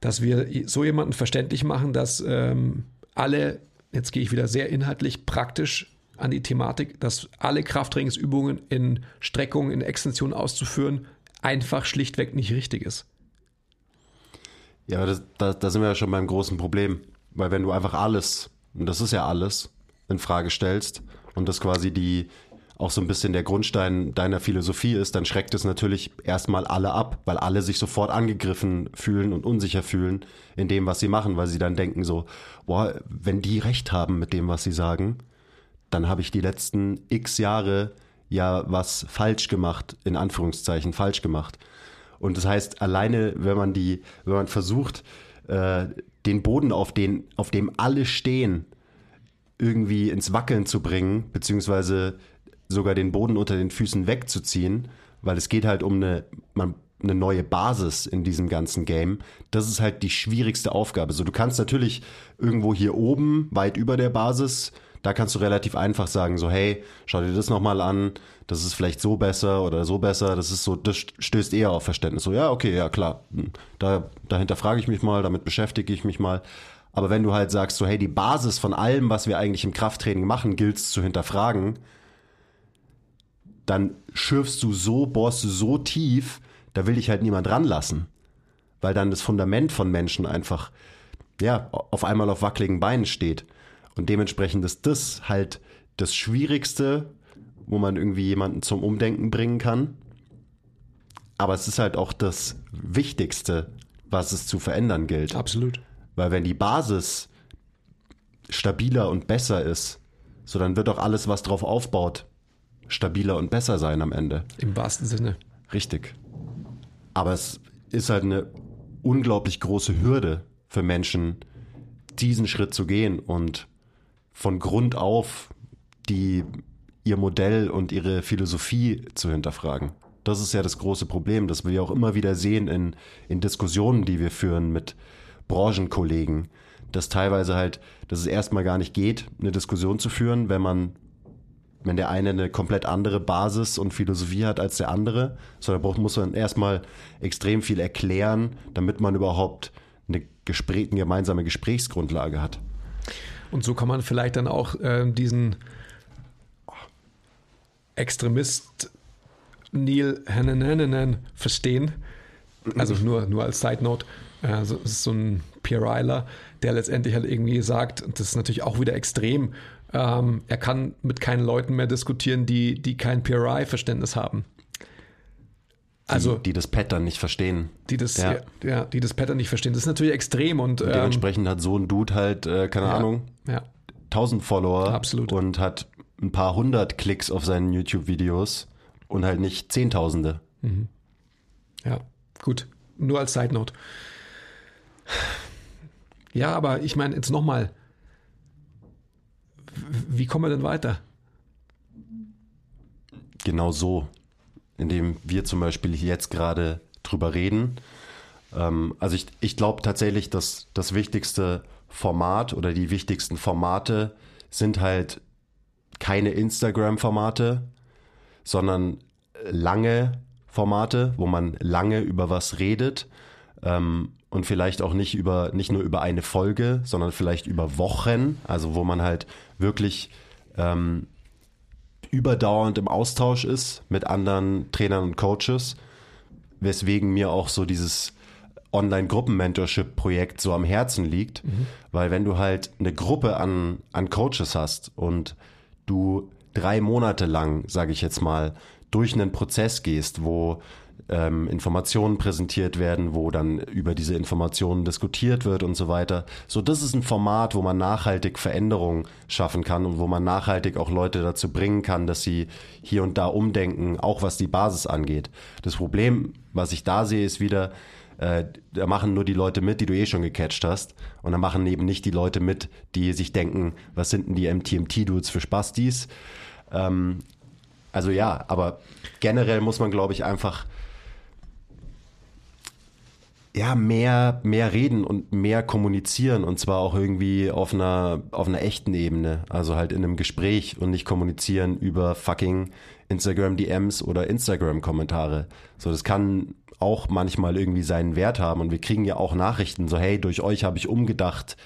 B: dass wir so jemanden verständlich machen, dass ähm, alle, jetzt gehe ich wieder sehr inhaltlich, praktisch an die Thematik, dass alle Krafttrainingsübungen in Streckung, in Extension auszuführen, einfach schlichtweg nicht richtig ist.
A: Ja, das, da, da sind wir ja schon beim großen Problem. Weil wenn du einfach alles, und das ist ja alles, in Frage stellst und das quasi die, auch so ein bisschen der Grundstein deiner Philosophie ist, dann schreckt es natürlich erstmal alle ab, weil alle sich sofort angegriffen fühlen und unsicher fühlen in dem, was sie machen, weil sie dann denken so, boah, wenn die recht haben mit dem, was sie sagen, dann habe ich die letzten x Jahre ja was falsch gemacht, in Anführungszeichen falsch gemacht. Und das heißt, alleine, wenn man die, wenn man versucht, äh, den Boden, auf den, auf dem alle stehen, irgendwie ins Wackeln zu bringen, beziehungsweise sogar den Boden unter den Füßen wegzuziehen, weil es geht halt um eine, man eine neue Basis in diesem ganzen Game. Das ist halt die schwierigste Aufgabe. So, du kannst natürlich irgendwo hier oben, weit über der Basis, da kannst du relativ einfach sagen, so, hey, schau dir das nochmal an, das ist vielleicht so besser oder so besser, das ist so, das stößt eher auf Verständnis. So, ja, okay, ja, klar, hm, da, dahinter frage ich mich mal, damit beschäftige ich mich mal. Aber wenn du halt sagst, so, hey, die Basis von allem, was wir eigentlich im Krafttraining machen, gilt es zu hinterfragen, dann schürfst du so, bohrst du so tief, da will ich halt niemand ranlassen. Weil dann das Fundament von Menschen einfach, ja, auf einmal auf wackeligen Beinen steht. Und dementsprechend ist das halt das Schwierigste, wo man irgendwie jemanden zum Umdenken bringen kann. Aber es ist halt auch das Wichtigste, was es zu verändern gilt.
B: Absolut.
A: Weil wenn die Basis stabiler und besser ist, so dann wird auch alles, was drauf aufbaut, stabiler und besser sein am Ende.
B: Im wahrsten Sinne.
A: Richtig. Aber es ist halt eine unglaublich große Hürde für Menschen, diesen Schritt zu gehen und von Grund auf die, ihr Modell und ihre Philosophie zu hinterfragen. Das ist ja das große Problem, das wir auch immer wieder sehen in, in Diskussionen, die wir führen mit Branchenkollegen, dass teilweise halt, dass es erstmal gar nicht geht, eine Diskussion zu führen, wenn man wenn der eine eine komplett andere Basis und Philosophie hat als der andere, sondern braucht, muss man erstmal extrem viel erklären, damit man überhaupt eine, Gespräch, eine gemeinsame Gesprächsgrundlage hat.
B: Und so kann man vielleicht dann auch äh, diesen Extremist Neil Hannanen verstehen. Also nur, nur als Side Note. Also es ist so ein Pierre der letztendlich halt irgendwie sagt, und das ist natürlich auch wieder extrem, ähm, er kann mit keinen Leuten mehr diskutieren, die, die kein PRI-Verständnis haben.
A: Also, die, die, das Pattern nicht verstehen.
B: Die das, ja. ja. die das Pattern nicht verstehen. Das ist natürlich extrem und,
A: und dementsprechend ähm, hat so ein Dude halt, äh, keine
B: ja,
A: Ahnung,
B: ja.
A: 1000 Follower
B: Absolut.
A: und hat ein paar hundert Klicks auf seinen YouTube-Videos und halt nicht Zehntausende.
B: Mhm. Ja, gut. Nur als Side Note. Ja, aber ich meine, jetzt nochmal, wie kommen wir denn weiter?
A: Genau so, indem wir zum Beispiel jetzt gerade drüber reden. Ähm, also ich, ich glaube tatsächlich, dass das wichtigste Format oder die wichtigsten Formate sind halt keine Instagram-Formate, sondern lange Formate, wo man lange über was redet ähm, und vielleicht auch nicht über nicht nur über eine Folge, sondern vielleicht über Wochen, also wo man halt wirklich ähm, überdauernd im Austausch ist mit anderen Trainern und Coaches, weswegen mir auch so dieses Online-Gruppen-Mentorship-Projekt so am Herzen liegt, mhm. weil wenn du halt eine Gruppe an, an Coaches hast und du drei Monate lang, sage ich jetzt mal, durch einen Prozess gehst, wo ähm, Informationen präsentiert werden, wo dann über diese Informationen diskutiert wird und so weiter. So, das ist ein Format, wo man nachhaltig Veränderungen schaffen kann und wo man nachhaltig auch Leute dazu bringen kann, dass sie hier und da umdenken, auch was die Basis angeht. Das Problem, was ich da sehe, ist wieder, äh, da machen nur die Leute mit, die du eh schon gecatcht hast. Und da machen eben nicht die Leute mit, die sich denken, was sind denn die MTMT-Dudes für Spastis? Ähm, also ja, aber generell muss man, glaube ich, einfach ja, mehr, mehr reden und mehr kommunizieren und zwar auch irgendwie auf einer, auf einer echten Ebene. Also halt in einem Gespräch und nicht kommunizieren über fucking Instagram DMs oder Instagram Kommentare. So, das kann auch manchmal irgendwie seinen Wert haben und wir kriegen ja auch Nachrichten so, hey, durch euch habe ich umgedacht,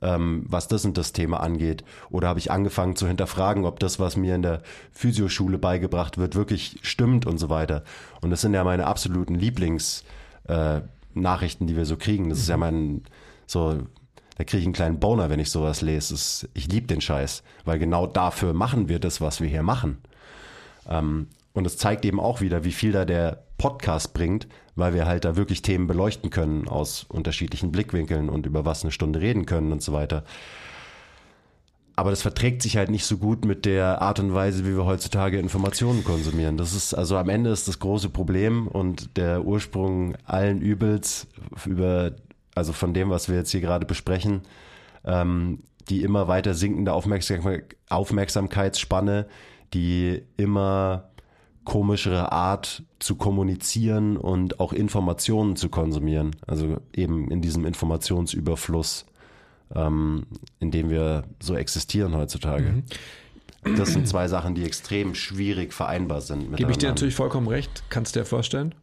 A: ähm, was das und das Thema angeht. Oder habe ich angefangen zu hinterfragen, ob das, was mir in der Physioschule beigebracht wird, wirklich stimmt und so weiter. Und das sind ja meine absoluten Lieblings- äh, Nachrichten, die wir so kriegen. Das ist ja mein, so, da kriege ich einen kleinen Boner, wenn ich sowas lese. Das, ich liebe den Scheiß, weil genau dafür machen wir das, was wir hier machen. Ähm, und es zeigt eben auch wieder, wie viel da der Podcast bringt, weil wir halt da wirklich Themen beleuchten können aus unterschiedlichen Blickwinkeln und über was eine Stunde reden können und so weiter. Aber das verträgt sich halt nicht so gut mit der Art und Weise, wie wir heutzutage Informationen konsumieren. Das ist also am Ende ist das große Problem und der Ursprung allen Übels über, also von dem, was wir jetzt hier gerade besprechen, ähm, die immer weiter sinkende Aufmerksam Aufmerksamkeitsspanne, die immer komischere Art zu kommunizieren und auch Informationen zu konsumieren. Also eben in diesem Informationsüberfluss, ähm, in dem wir so existieren heutzutage. Mhm. Das sind zwei Sachen, die extrem schwierig vereinbar sind.
B: Gebe ich dir natürlich vollkommen recht, kannst du dir vorstellen.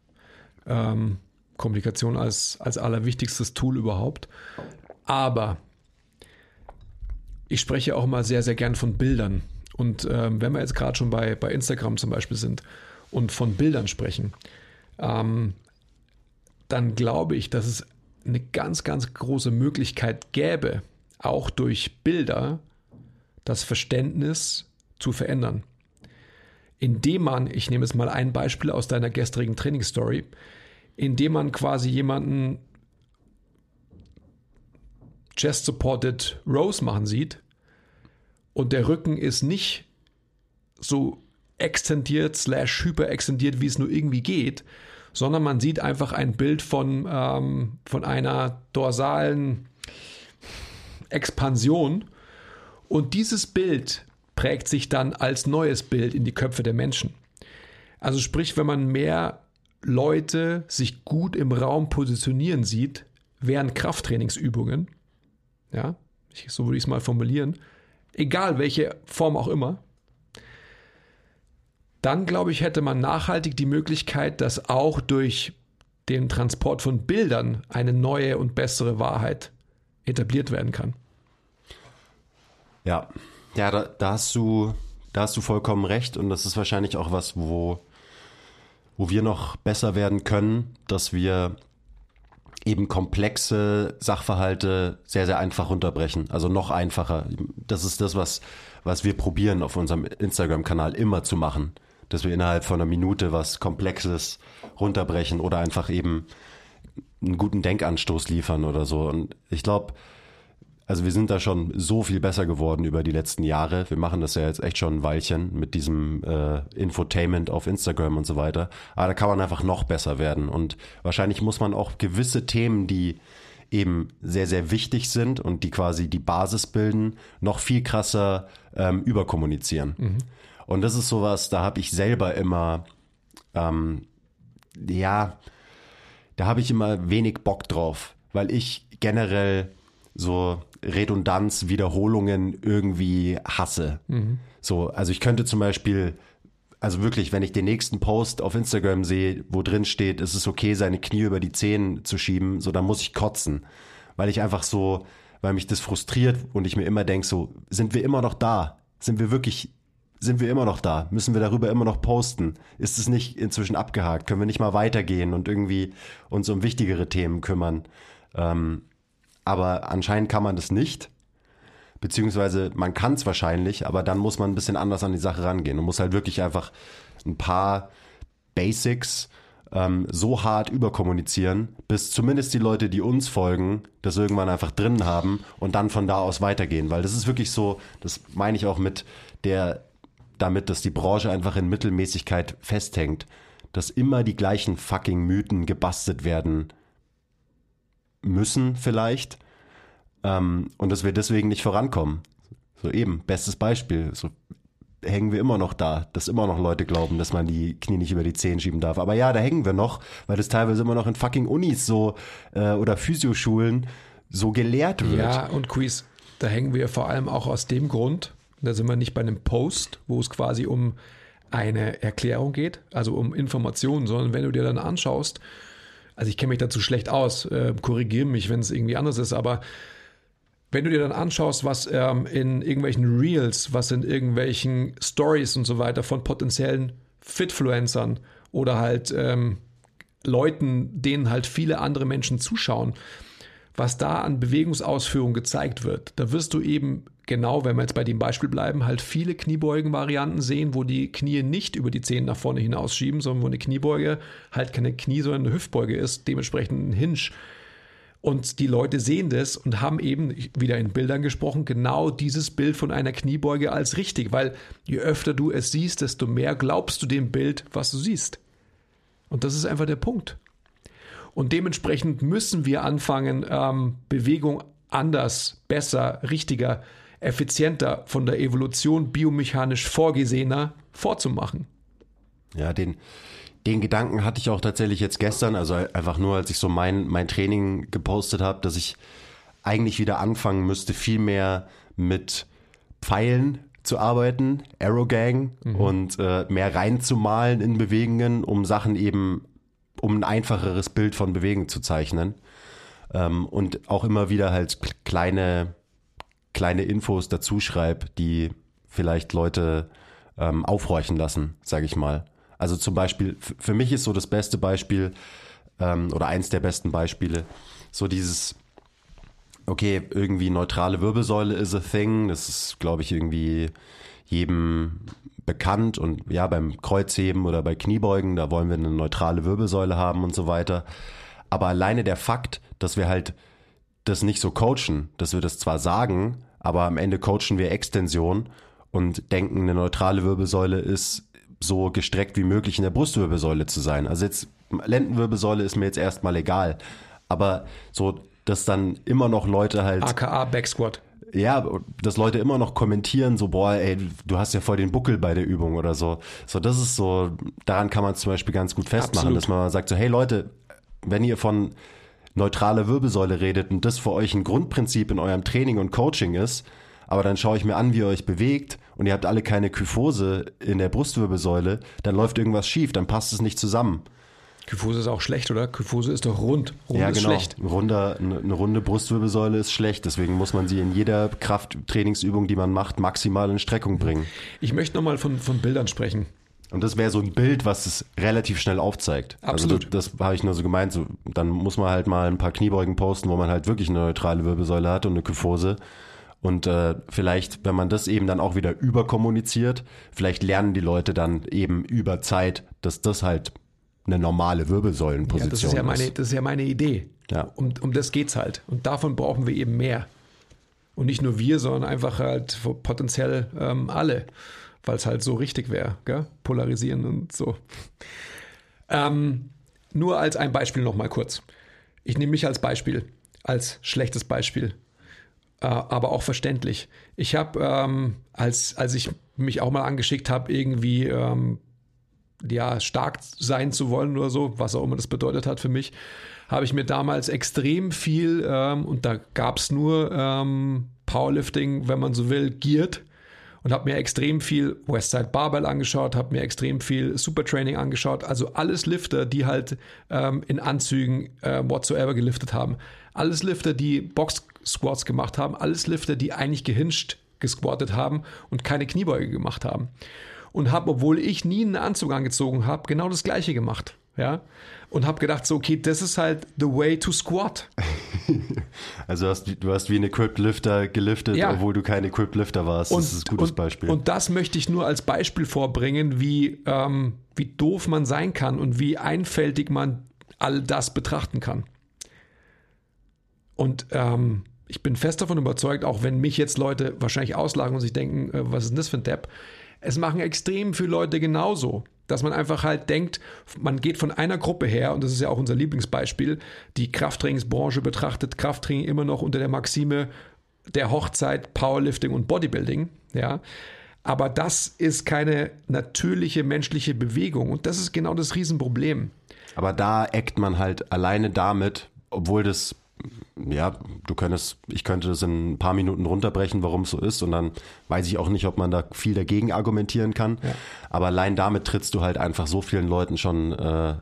B: Ähm, Kommunikation als, als allerwichtigstes Tool überhaupt. Aber ich spreche auch mal sehr, sehr gern von Bildern. Und ähm, wenn wir jetzt gerade schon bei, bei Instagram zum Beispiel sind und von Bildern sprechen, ähm, dann glaube ich, dass es eine ganz, ganz große Möglichkeit gäbe, auch durch Bilder das Verständnis zu verändern. Indem man, ich nehme jetzt mal ein Beispiel aus deiner gestrigen Trainingsstory, indem man quasi jemanden Chest-Supported Rows machen sieht und der Rücken ist nicht so extendiert slash hyperextendiert, wie es nur irgendwie geht, sondern man sieht einfach ein Bild von, ähm, von einer dorsalen Expansion und dieses Bild prägt sich dann als neues Bild in die Köpfe der Menschen. Also sprich, wenn man mehr Leute sich gut im Raum positionieren sieht, während Krafttrainingsübungen, ja, so würde ich es mal formulieren, egal welche Form auch immer, dann glaube ich, hätte man nachhaltig die Möglichkeit, dass auch durch den Transport von Bildern eine neue und bessere Wahrheit etabliert werden kann.
A: Ja, ja, da, da hast du, da hast du vollkommen recht und das ist wahrscheinlich auch was, wo, wo wir noch besser werden können, dass wir eben komplexe Sachverhalte sehr, sehr einfach runterbrechen. Also noch einfacher. Das ist das, was, was wir probieren auf unserem Instagram-Kanal immer zu machen. Dass wir innerhalb von einer Minute was Komplexes runterbrechen oder einfach eben einen guten Denkanstoß liefern oder so. Und ich glaube, also wir sind da schon so viel besser geworden über die letzten Jahre. Wir machen das ja jetzt echt schon ein Weilchen mit diesem äh, Infotainment auf Instagram und so weiter. Aber da kann man einfach noch besser werden. Und wahrscheinlich muss man auch gewisse Themen, die eben sehr, sehr wichtig sind und die quasi die Basis bilden, noch viel krasser ähm, überkommunizieren. Mhm. Und das ist sowas, da habe ich selber immer, ähm, ja, da habe ich immer wenig Bock drauf, weil ich generell so Redundanz, Wiederholungen irgendwie hasse. Mhm. So, also ich könnte zum Beispiel, also wirklich, wenn ich den nächsten Post auf Instagram sehe, wo drin steht, es ist okay, seine Knie über die Zehen zu schieben, so, dann muss ich kotzen. Weil ich einfach so, weil mich das frustriert und ich mir immer denke, so, sind wir immer noch da? Sind wir wirklich, sind wir immer noch da? Müssen wir darüber immer noch posten? Ist es nicht inzwischen abgehakt? Können wir nicht mal weitergehen und irgendwie uns um wichtigere Themen kümmern? Ähm, aber anscheinend kann man das nicht. Beziehungsweise man kann es wahrscheinlich, aber dann muss man ein bisschen anders an die Sache rangehen und muss halt wirklich einfach ein paar Basics ähm, so hart überkommunizieren, bis zumindest die Leute, die uns folgen, das irgendwann einfach drin haben und dann von da aus weitergehen. Weil das ist wirklich so, das meine ich auch mit der, damit, dass die Branche einfach in Mittelmäßigkeit festhängt, dass immer die gleichen fucking Mythen gebastelt werden müssen vielleicht ähm, und dass wir deswegen nicht vorankommen. So eben, bestes Beispiel. So hängen wir immer noch da, dass immer noch Leute glauben, dass man die Knie nicht über die Zehen schieben darf. Aber ja, da hängen wir noch, weil das teilweise immer noch in fucking Unis so äh, oder Physioschulen so gelehrt wird.
B: Ja, und Quiz, da hängen wir vor allem auch aus dem Grund, da sind wir nicht bei einem Post, wo es quasi um eine Erklärung geht, also um Informationen, sondern wenn du dir dann anschaust, also ich kenne mich dazu schlecht aus, äh, korrigiere mich, wenn es irgendwie anders ist, aber wenn du dir dann anschaust, was ähm, in irgendwelchen Reels, was in irgendwelchen Stories und so weiter von potenziellen Fitfluencern oder halt ähm, Leuten, denen halt viele andere Menschen zuschauen, was da an Bewegungsausführung gezeigt wird, da wirst du eben genau, wenn wir jetzt bei dem Beispiel bleiben, halt viele Kniebeugen-Varianten sehen, wo die Knie nicht über die Zehen nach vorne hinausschieben, sondern wo eine Kniebeuge halt keine Knie, sondern eine Hüftbeuge ist, dementsprechend ein Hinge. Und die Leute sehen das und haben eben, wieder in Bildern gesprochen, genau dieses Bild von einer Kniebeuge als richtig, weil je öfter du es siehst, desto mehr glaubst du dem Bild, was du siehst. Und das ist einfach der Punkt. Und dementsprechend müssen wir anfangen, ähm, Bewegung anders, besser, richtiger, effizienter, von der Evolution biomechanisch vorgesehener vorzumachen.
A: Ja, den, den Gedanken hatte ich auch tatsächlich jetzt gestern, also einfach nur, als ich so mein, mein Training gepostet habe, dass ich eigentlich wieder anfangen müsste, viel mehr mit Pfeilen zu arbeiten, Arrow Gang mhm. und äh, mehr reinzumalen in Bewegungen, um Sachen eben, um ein einfacheres Bild von Bewegen zu zeichnen. Ähm, und auch immer wieder halt kleine, kleine Infos dazu schreibe, die vielleicht Leute ähm, aufhorchen lassen, sage ich mal. Also zum Beispiel, für mich ist so das beste Beispiel ähm, oder eins der besten Beispiele, so dieses, okay, irgendwie neutrale Wirbelsäule is a thing. Das ist, glaube ich, irgendwie jedem bekannt und ja, beim Kreuzheben oder bei Kniebeugen, da wollen wir eine neutrale Wirbelsäule haben und so weiter. Aber alleine der Fakt, dass wir halt das nicht so coachen, dass wir das zwar sagen, aber am Ende coachen wir Extension und denken, eine neutrale Wirbelsäule ist so gestreckt wie möglich in der Brustwirbelsäule zu sein. Also jetzt Lendenwirbelsäule ist mir jetzt erstmal egal, aber so dass dann immer noch Leute halt.
B: AKA Backsquat.
A: Ja, dass Leute immer noch kommentieren, so, boah, ey, du hast ja voll den Buckel bei der Übung oder so. So, das ist so, daran kann man zum Beispiel ganz gut festmachen, Absolut. dass man sagt so, hey Leute, wenn ihr von neutraler Wirbelsäule redet und das für euch ein Grundprinzip in eurem Training und Coaching ist, aber dann schaue ich mir an, wie ihr euch bewegt und ihr habt alle keine Kyphose in der Brustwirbelsäule, dann läuft irgendwas schief, dann passt es nicht zusammen.
B: Kyphose ist auch schlecht, oder? Kyphose ist doch rund.
A: Rund ja, genau. schlecht. Runder, eine runde Brustwirbelsäule ist schlecht. Deswegen muss man sie in jeder Krafttrainingsübung, die man macht, maximal in Streckung bringen.
B: Ich möchte nochmal von, von Bildern sprechen.
A: Und das wäre so ein Bild, was es relativ schnell aufzeigt. Also
B: Absolut.
A: Also das, das habe ich nur so gemeint. So, dann muss man halt mal ein paar Kniebeugen posten, wo man halt wirklich eine neutrale Wirbelsäule hat und eine Kyphose. Und äh, vielleicht, wenn man das eben dann auch wieder überkommuniziert, vielleicht lernen die Leute dann eben über Zeit, dass das halt eine normale Wirbelsäulenposition ja,
B: das ist. Ja meine, das ist ja meine Idee.
A: Ja.
B: Um, um das geht's halt. Und davon brauchen wir eben mehr. Und nicht nur wir, sondern einfach halt potenziell ähm, alle, weil es halt so richtig wäre. Polarisieren und so. Ähm, nur als ein Beispiel nochmal kurz. Ich nehme mich als Beispiel, als schlechtes Beispiel, äh, aber auch verständlich. Ich habe, ähm, als, als ich mich auch mal angeschickt habe, irgendwie ähm, ja, stark sein zu wollen oder so, was auch immer das bedeutet hat für mich, habe ich mir damals extrem viel, ähm, und da gab es nur ähm, Powerlifting, wenn man so will, geared und habe mir extrem viel Westside Barbell angeschaut, habe mir extrem viel Supertraining angeschaut, also alles Lifter, die halt ähm, in Anzügen äh, whatsoever geliftet haben. Alles Lifter, die Box Squats gemacht haben, alles Lifter, die eigentlich gehinscht gesquattet haben und keine Kniebeuge gemacht haben und habe, obwohl ich nie einen Anzug angezogen habe, genau das gleiche gemacht. Ja, und habe gedacht, so, okay, das ist halt the way to squat.
A: Also hast, du hast wie ein Equipped Lifter geliftet, ja. obwohl du kein Equipped Lifter warst.
B: Und,
A: das ist ein gutes
B: und,
A: Beispiel.
B: Und das möchte ich nur als Beispiel vorbringen, wie, ähm, wie doof man sein kann und wie einfältig man all das betrachten kann. Und ähm, ich bin fest davon überzeugt, auch wenn mich jetzt Leute wahrscheinlich auslagen und sich denken, äh, was ist denn das für ein Depp? Es machen extrem viele Leute genauso, dass man einfach halt denkt, man geht von einer Gruppe her, und das ist ja auch unser Lieblingsbeispiel, die Krafttrainingsbranche betrachtet Krafttraining immer noch unter der Maxime der Hochzeit, Powerlifting und Bodybuilding, ja. Aber das ist keine natürliche menschliche Bewegung und das ist genau das Riesenproblem.
A: Aber da eckt man halt alleine damit, obwohl das ja, du könntest, ich könnte das in ein paar Minuten runterbrechen, warum es so ist, und dann weiß ich auch nicht, ob man da viel dagegen argumentieren kann. Ja. Aber allein damit trittst du halt einfach so vielen Leuten schon äh,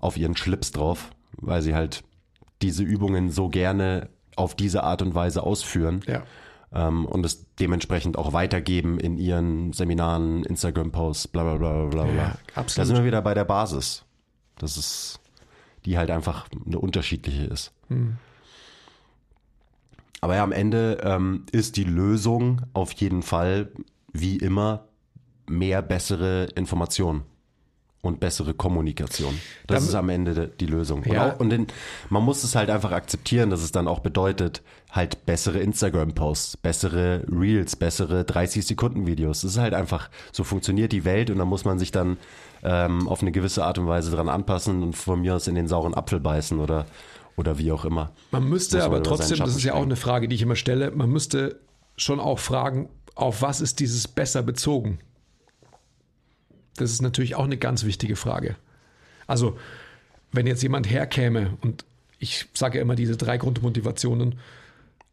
A: auf ihren Schlips drauf, weil sie halt diese Übungen so gerne auf diese Art und Weise ausführen.
B: Ja.
A: Ähm, und es dementsprechend auch weitergeben in ihren Seminaren, Instagram-Posts, bla bla bla bla bla. Ja, absolut. Da sind wir wieder bei der Basis. Das ist, die halt einfach eine unterschiedliche ist. Hm. Aber ja, am Ende ähm, ist die Lösung auf jeden Fall, wie immer, mehr bessere Informationen und bessere Kommunikation. Das dann, ist am Ende die Lösung.
B: Ja.
A: Und, auch, und den, man muss es halt einfach akzeptieren, dass es dann auch bedeutet, halt bessere Instagram-Posts, bessere Reels, bessere 30-Sekunden-Videos. Das ist halt einfach, so funktioniert die Welt und da muss man sich dann ähm, auf eine gewisse Art und Weise dran anpassen und von mir aus in den sauren Apfel beißen oder oder wie auch immer.
B: Man müsste aber trotzdem, das ist ja auch eine Frage, die ich immer stelle, man müsste schon auch fragen, auf was ist dieses besser bezogen? Das ist natürlich auch eine ganz wichtige Frage. Also, wenn jetzt jemand herkäme und ich sage ja immer diese drei Grundmotivationen,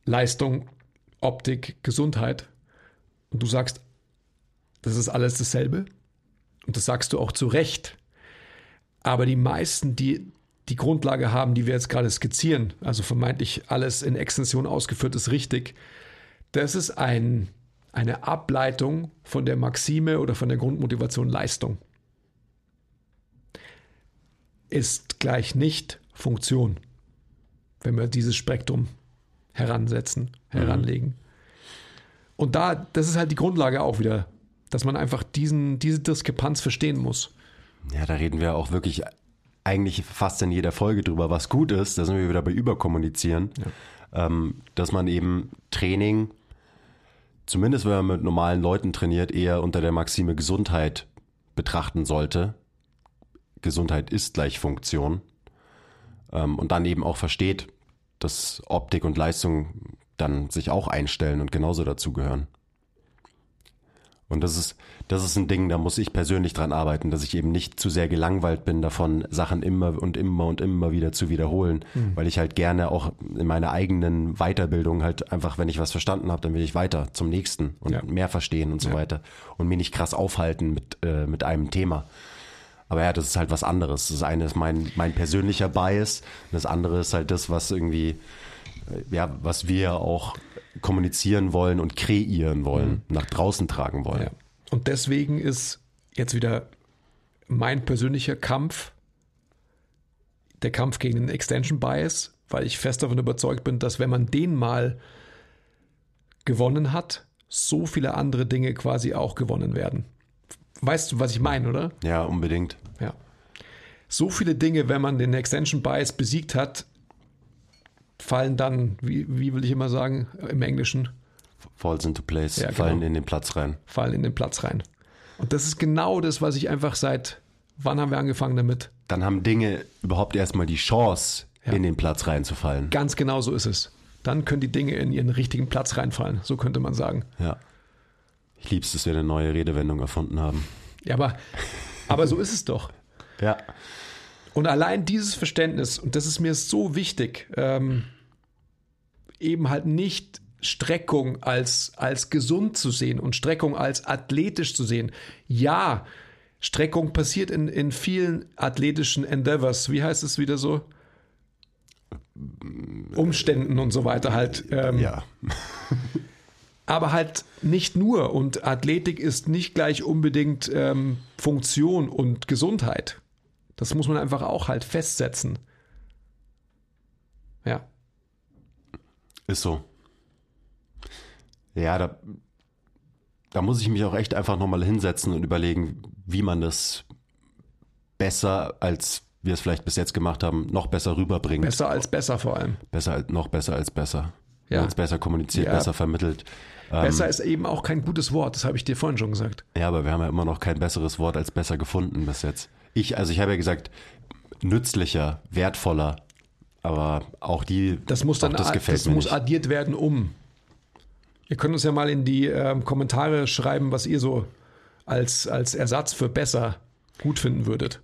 B: Leistung, Optik, Gesundheit, und du sagst, das ist alles dasselbe, und das sagst du auch zu Recht, aber die meisten, die die Grundlage haben, die wir jetzt gerade skizzieren, also vermeintlich alles in Extension ausgeführt ist richtig, das ist ein, eine Ableitung von der Maxime oder von der Grundmotivation Leistung. Ist gleich nicht Funktion, wenn wir dieses Spektrum heransetzen, heranlegen. Mhm. Und da, das ist halt die Grundlage auch wieder, dass man einfach diesen, diese Diskrepanz verstehen muss.
A: Ja, da reden wir auch wirklich eigentlich fast in jeder Folge drüber, was gut ist. Da sind wir wieder bei Überkommunizieren. Ja. Ähm, dass man eben Training, zumindest wenn man mit normalen Leuten trainiert, eher unter der Maxime Gesundheit betrachten sollte. Gesundheit ist gleich Funktion. Ähm, und dann eben auch versteht, dass Optik und Leistung dann sich auch einstellen und genauso dazugehören. Und das ist, das ist ein Ding, da muss ich persönlich dran arbeiten, dass ich eben nicht zu sehr gelangweilt bin davon, Sachen immer und immer und immer wieder zu wiederholen, mhm. weil ich halt gerne auch in meiner eigenen Weiterbildung halt einfach, wenn ich was verstanden habe, dann will ich weiter zum nächsten und ja. mehr verstehen und so ja. weiter und mir nicht krass aufhalten mit, äh, mit einem Thema. Aber ja, das ist halt was anderes. Das eine ist mein, mein persönlicher Bias, das andere ist halt das, was irgendwie, äh, ja, was wir auch kommunizieren wollen und kreieren wollen, mhm. nach draußen tragen wollen. Ja.
B: Und deswegen ist jetzt wieder mein persönlicher Kampf der Kampf gegen den Extension Bias, weil ich fest davon überzeugt bin, dass wenn man den mal gewonnen hat, so viele andere Dinge quasi auch gewonnen werden. Weißt du, was ich meine, oder?
A: Ja, unbedingt.
B: Ja. So viele Dinge, wenn man den Extension Bias besiegt hat, fallen dann, wie, wie will ich immer sagen, im Englischen?
A: Falls into place, ja, fallen genau. in den Platz rein.
B: Fallen in den Platz rein. Und das ist genau das, was ich einfach seit, wann haben wir angefangen damit?
A: Dann haben Dinge überhaupt erstmal die Chance, ja. in den Platz reinzufallen.
B: Ganz genau so ist es. Dann können die Dinge in ihren richtigen Platz reinfallen, so könnte man sagen.
A: Ja. Ich lieb's, dass wir eine neue Redewendung erfunden haben.
B: Ja, aber, aber so ist es doch.
A: Ja.
B: Und allein dieses Verständnis, und das ist mir so wichtig, ähm, eben halt nicht Streckung als, als gesund zu sehen und Streckung als athletisch zu sehen. Ja, Streckung passiert in, in vielen athletischen Endeavors. Wie heißt es wieder so? Umständen und so weiter halt.
A: Ähm, ja.
B: aber halt nicht nur. Und Athletik ist nicht gleich unbedingt ähm, Funktion und Gesundheit. Das muss man einfach auch halt festsetzen. Ja.
A: Ist so. Ja, da, da muss ich mich auch echt einfach nochmal hinsetzen und überlegen, wie man das besser als wir es vielleicht bis jetzt gemacht haben, noch besser rüberbringt.
B: Besser als besser vor allem.
A: Besser, noch besser als besser. Ja. Als besser kommuniziert, ja. besser vermittelt.
B: Besser ähm, ist eben auch kein gutes Wort, das habe ich dir vorhin schon gesagt.
A: Ja, aber wir haben ja immer noch kein besseres Wort als besser gefunden bis jetzt. Ich, also ich habe ja gesagt, nützlicher, wertvoller, aber auch die,
B: das muss dann, das, gefällt das muss nicht. addiert werden um. Ihr könnt uns ja mal in die äh, Kommentare schreiben, was ihr so als, als Ersatz für besser gut finden würdet.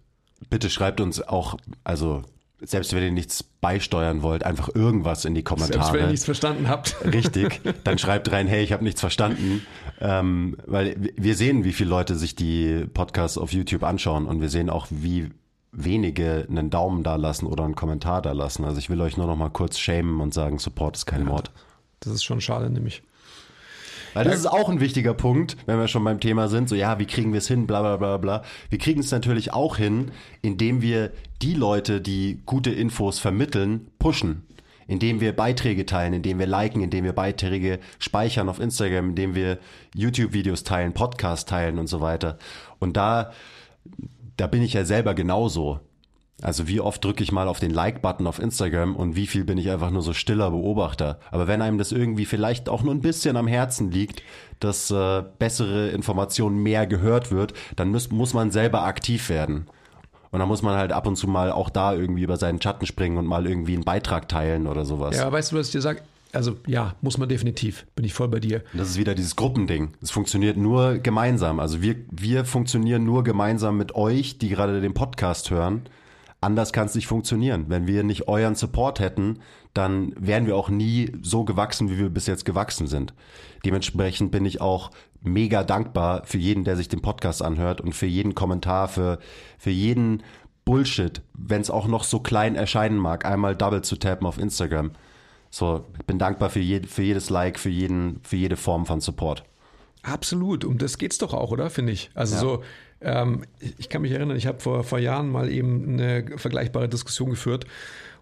A: Bitte schreibt uns auch, also selbst wenn ihr nichts beisteuern wollt, einfach irgendwas in die Kommentare. Selbst
B: wenn ihr nichts verstanden habt.
A: Richtig, dann schreibt rein, hey, ich habe nichts verstanden. Ähm, weil wir sehen, wie viele Leute sich die Podcasts auf YouTube anschauen und wir sehen auch, wie wenige einen Daumen da lassen oder einen Kommentar da lassen. Also ich will euch nur noch mal kurz schämen und sagen, Support ist kein ja, Mord.
B: Das ist schon schade, nämlich.
A: Weil das ist auch ein wichtiger Punkt, wenn wir schon beim Thema sind. So, ja, wie kriegen wir es hin, bla bla bla bla. Wir kriegen es natürlich auch hin, indem wir die Leute, die gute Infos vermitteln, pushen indem wir Beiträge teilen, indem wir liken, indem wir Beiträge speichern auf Instagram, indem wir YouTube-Videos teilen, Podcasts teilen und so weiter. Und da, da bin ich ja selber genauso. Also wie oft drücke ich mal auf den Like-Button auf Instagram und wie viel bin ich einfach nur so stiller Beobachter. Aber wenn einem das irgendwie vielleicht auch nur ein bisschen am Herzen liegt, dass äh, bessere Informationen mehr gehört wird, dann muss, muss man selber aktiv werden. Und dann muss man halt ab und zu mal auch da irgendwie über seinen Schatten springen und mal irgendwie einen Beitrag teilen oder sowas.
B: Ja, weißt du, was ich dir sage? also ja, muss man definitiv. Bin ich voll bei dir.
A: Das ist wieder dieses Gruppending. Es funktioniert nur gemeinsam. Also wir, wir funktionieren nur gemeinsam mit euch, die gerade den Podcast hören. Anders kann es nicht funktionieren. Wenn wir nicht euren Support hätten, dann wären wir auch nie so gewachsen, wie wir bis jetzt gewachsen sind. Dementsprechend bin ich auch mega dankbar für jeden, der sich den Podcast anhört und für jeden Kommentar, für, für jeden Bullshit, wenn es auch noch so klein erscheinen mag, einmal double zu tappen auf Instagram. So, ich bin dankbar für, je, für jedes Like, für, jeden, für jede Form von Support.
B: Absolut, um das geht's doch auch, oder? Finde ich. Also
A: Ja.
B: so, ähm, ich kann mich erinnern, ich habe vor, vor Jahren mal eben eine vergleichbare Diskussion geführt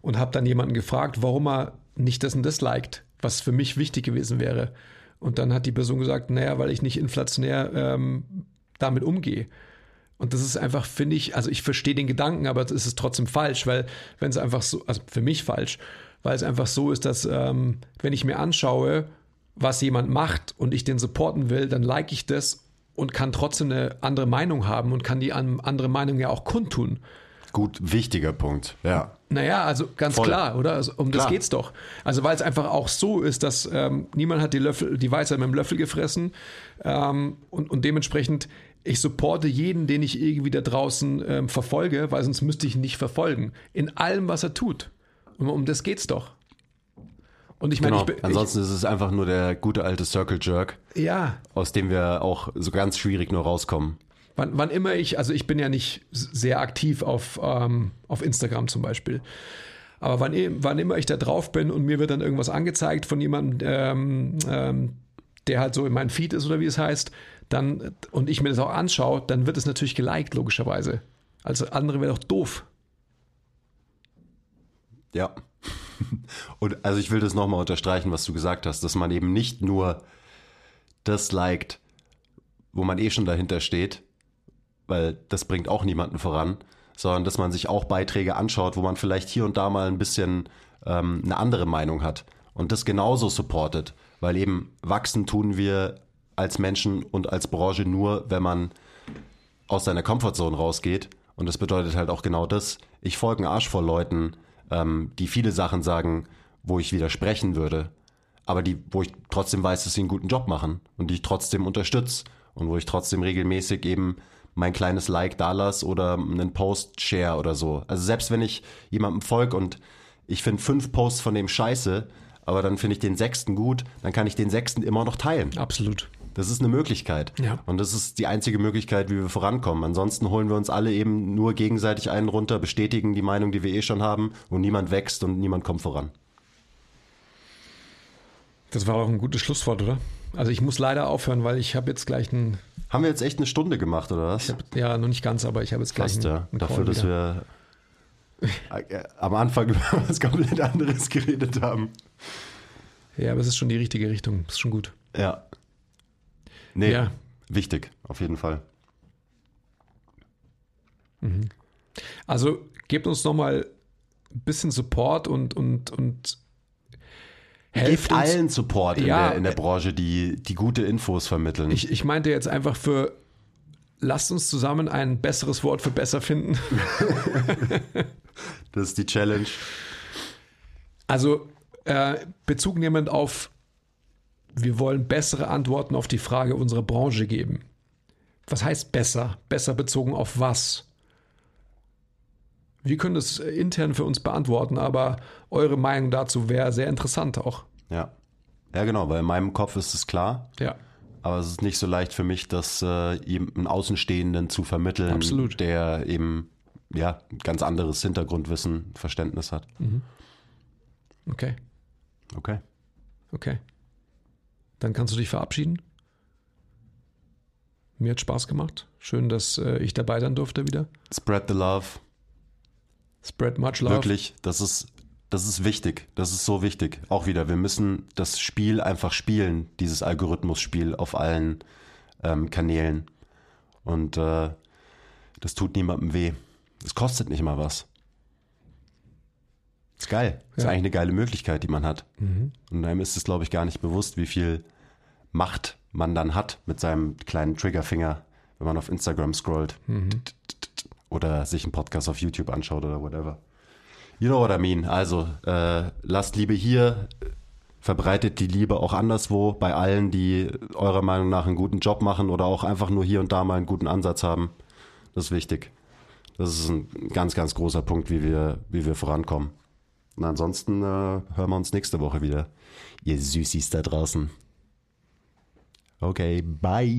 B: und habe dann jemanden gefragt, warum er nicht das und das liked, was für mich wichtig gewesen wäre. Und dann hat die Person gesagt, naja, weil ich nicht inflationär ähm, damit umgehe. Und das ist einfach, finde ich, also ich verstehe den Gedanken, aber es ist trotzdem falsch, weil wenn es einfach so, also für mich falsch, weil es einfach so ist, dass ähm, wenn ich mir anschaue, was jemand macht und ich den supporten will, dann like ich das und kann trotzdem eine andere Meinung haben und kann die an- andere Meinung ja auch kundtun.
A: Gut, wichtiger Punkt. Ja.
B: Naja, also ganz
A: Voll.
B: klar, oder? Also um das
A: Klar.
B: geht's doch. Also weil es einfach auch so ist, dass ähm, niemand hat die Löffel, die Weisheit mit dem Löffel gefressen ähm, und, und dementsprechend ich supporte jeden, den ich irgendwie da draußen ähm, verfolge, weil sonst müsste ich ihn nicht verfolgen. In allem, was er tut. Und um das geht's doch. Und ich meine,
A: Genau.
B: ich,
A: Ansonsten ist es einfach nur der gute alte Circle Jerk,
B: ich, ja,
A: aus dem wir auch so ganz schwierig nur rauskommen.
B: Wann, wann immer ich, also ich bin ja nicht sehr aktiv auf, ähm, auf Instagram zum Beispiel. Aber wann, i- wann immer ich da drauf bin und mir wird dann irgendwas angezeigt von jemandem, ähm, ähm, der halt so in meinem Feed ist oder wie es heißt, dann und ich mir das auch anschaue, dann wird es natürlich geliked, logischerweise. Also andere wäre doch doof.
A: Ja. Und also ich will das nochmal unterstreichen, was du gesagt hast, dass man eben nicht nur das liked, wo man eh schon dahinter steht, weil das bringt auch niemanden voran, sondern dass man sich auch Beiträge anschaut, wo man vielleicht hier und da mal ein bisschen ähm, eine andere Meinung hat und das genauso supportet, weil eben wachsen tun wir als Menschen und als Branche nur, wenn man aus seiner Comfortzone rausgeht. Und das bedeutet halt auch genau das. Ich folge einen Arsch voll Leuten, ähm, die viele Sachen sagen, wo ich widersprechen würde, aber die, wo ich trotzdem weiß, dass sie einen guten Job machen und die ich trotzdem unterstütze und wo ich trotzdem regelmäßig eben mein kleines Like da lasse oder einen Post share oder so. Also selbst wenn ich jemandem folge und ich finde fünf Posts von dem scheiße, aber dann finde ich den sechsten gut, dann kann ich den sechsten immer noch teilen.
B: Absolut.
A: Das ist eine Möglichkeit.
B: Ja.
A: Und das ist die einzige Möglichkeit, wie wir vorankommen. Ansonsten holen wir uns alle eben nur gegenseitig einen runter, bestätigen die Meinung, die wir eh schon haben und niemand wächst und niemand kommt voran.
B: Das war auch ein gutes Schlusswort, oder? Also ich muss leider aufhören, weil ich habe jetzt gleich einen,
A: Haben wir jetzt echt eine Stunde gemacht, oder was?
B: hab, ja noch nicht ganz, aber ich habe jetzt gleich
A: Fast,
B: einen,
A: ja.
B: einen
A: Dafür,
B: Call
A: dass
B: wieder.
A: wir äh, am Anfang über was komplett anderes geredet haben.
B: Ja, aber es ist schon die richtige Richtung. Ist schon gut.
A: Ja. Nee,
B: Ja.
A: wichtig, auf jeden Fall.
B: Also gebt uns nochmal ein bisschen Support und, und, und helft uns.
A: allen Support in,
B: Ja,
A: der, in der Branche, die, die gute Infos vermitteln.
B: Ich, ich meinte jetzt einfach für, lasst uns zusammen ein besseres Wort für besser finden.
A: das ist die Challenge.
B: Also äh, Bezug nehmend auf, wir wollen bessere Antworten auf die Frage unserer Branche geben. Was heißt besser? Besser bezogen auf was? Wir können das äh, intern für uns beantworten, aber eure Meinung dazu wäre sehr interessant auch.
A: Ja. Ja, genau, weil in meinem Kopf ist es klar.
B: Ja,
A: Aber es ist nicht so leicht für mich, das äh, einen Außenstehenden zu vermitteln,
B: Absolut.
A: der eben ja ein ganz anderes Hintergrundwissen, Verständnis hat.
B: okay,
A: Okay.
B: okay. Dann kannst du dich verabschieden. Mir hat Spaß gemacht. Schön, dass äh, ich dabei sein durfte wieder.
A: Spread the love.
B: Spread much love.
A: Wirklich, das ist, das ist wichtig. Das ist so wichtig. Auch wieder, wir müssen das Spiel einfach spielen, dieses Algorithmus-Spiel auf allen ähm, Kanälen. Und äh, das tut niemandem weh. Es kostet nicht mal was. Ist geil.
B: Ja.
A: Ist eigentlich eine geile Möglichkeit, die man hat. Mhm. Und einem ist es, glaube ich, gar nicht bewusst, wie viel Macht man dann hat mit seinem kleinen Triggerfinger, wenn man auf Instagram scrollt mhm. oder sich einen Podcast auf YouTube anschaut oder whatever. You know what I mean. Also äh, lasst Liebe hier, verbreitet die Liebe auch anderswo bei allen, die eurer Meinung nach einen guten Job machen oder auch einfach nur hier und da mal einen guten Ansatz haben. Das ist wichtig. Das ist ein ganz, ganz großer Punkt, wie wir, wie wir vorankommen. Und ansonsten äh, hören wir uns nächste Woche wieder. Ihr Süßis da draußen. Okay, bye.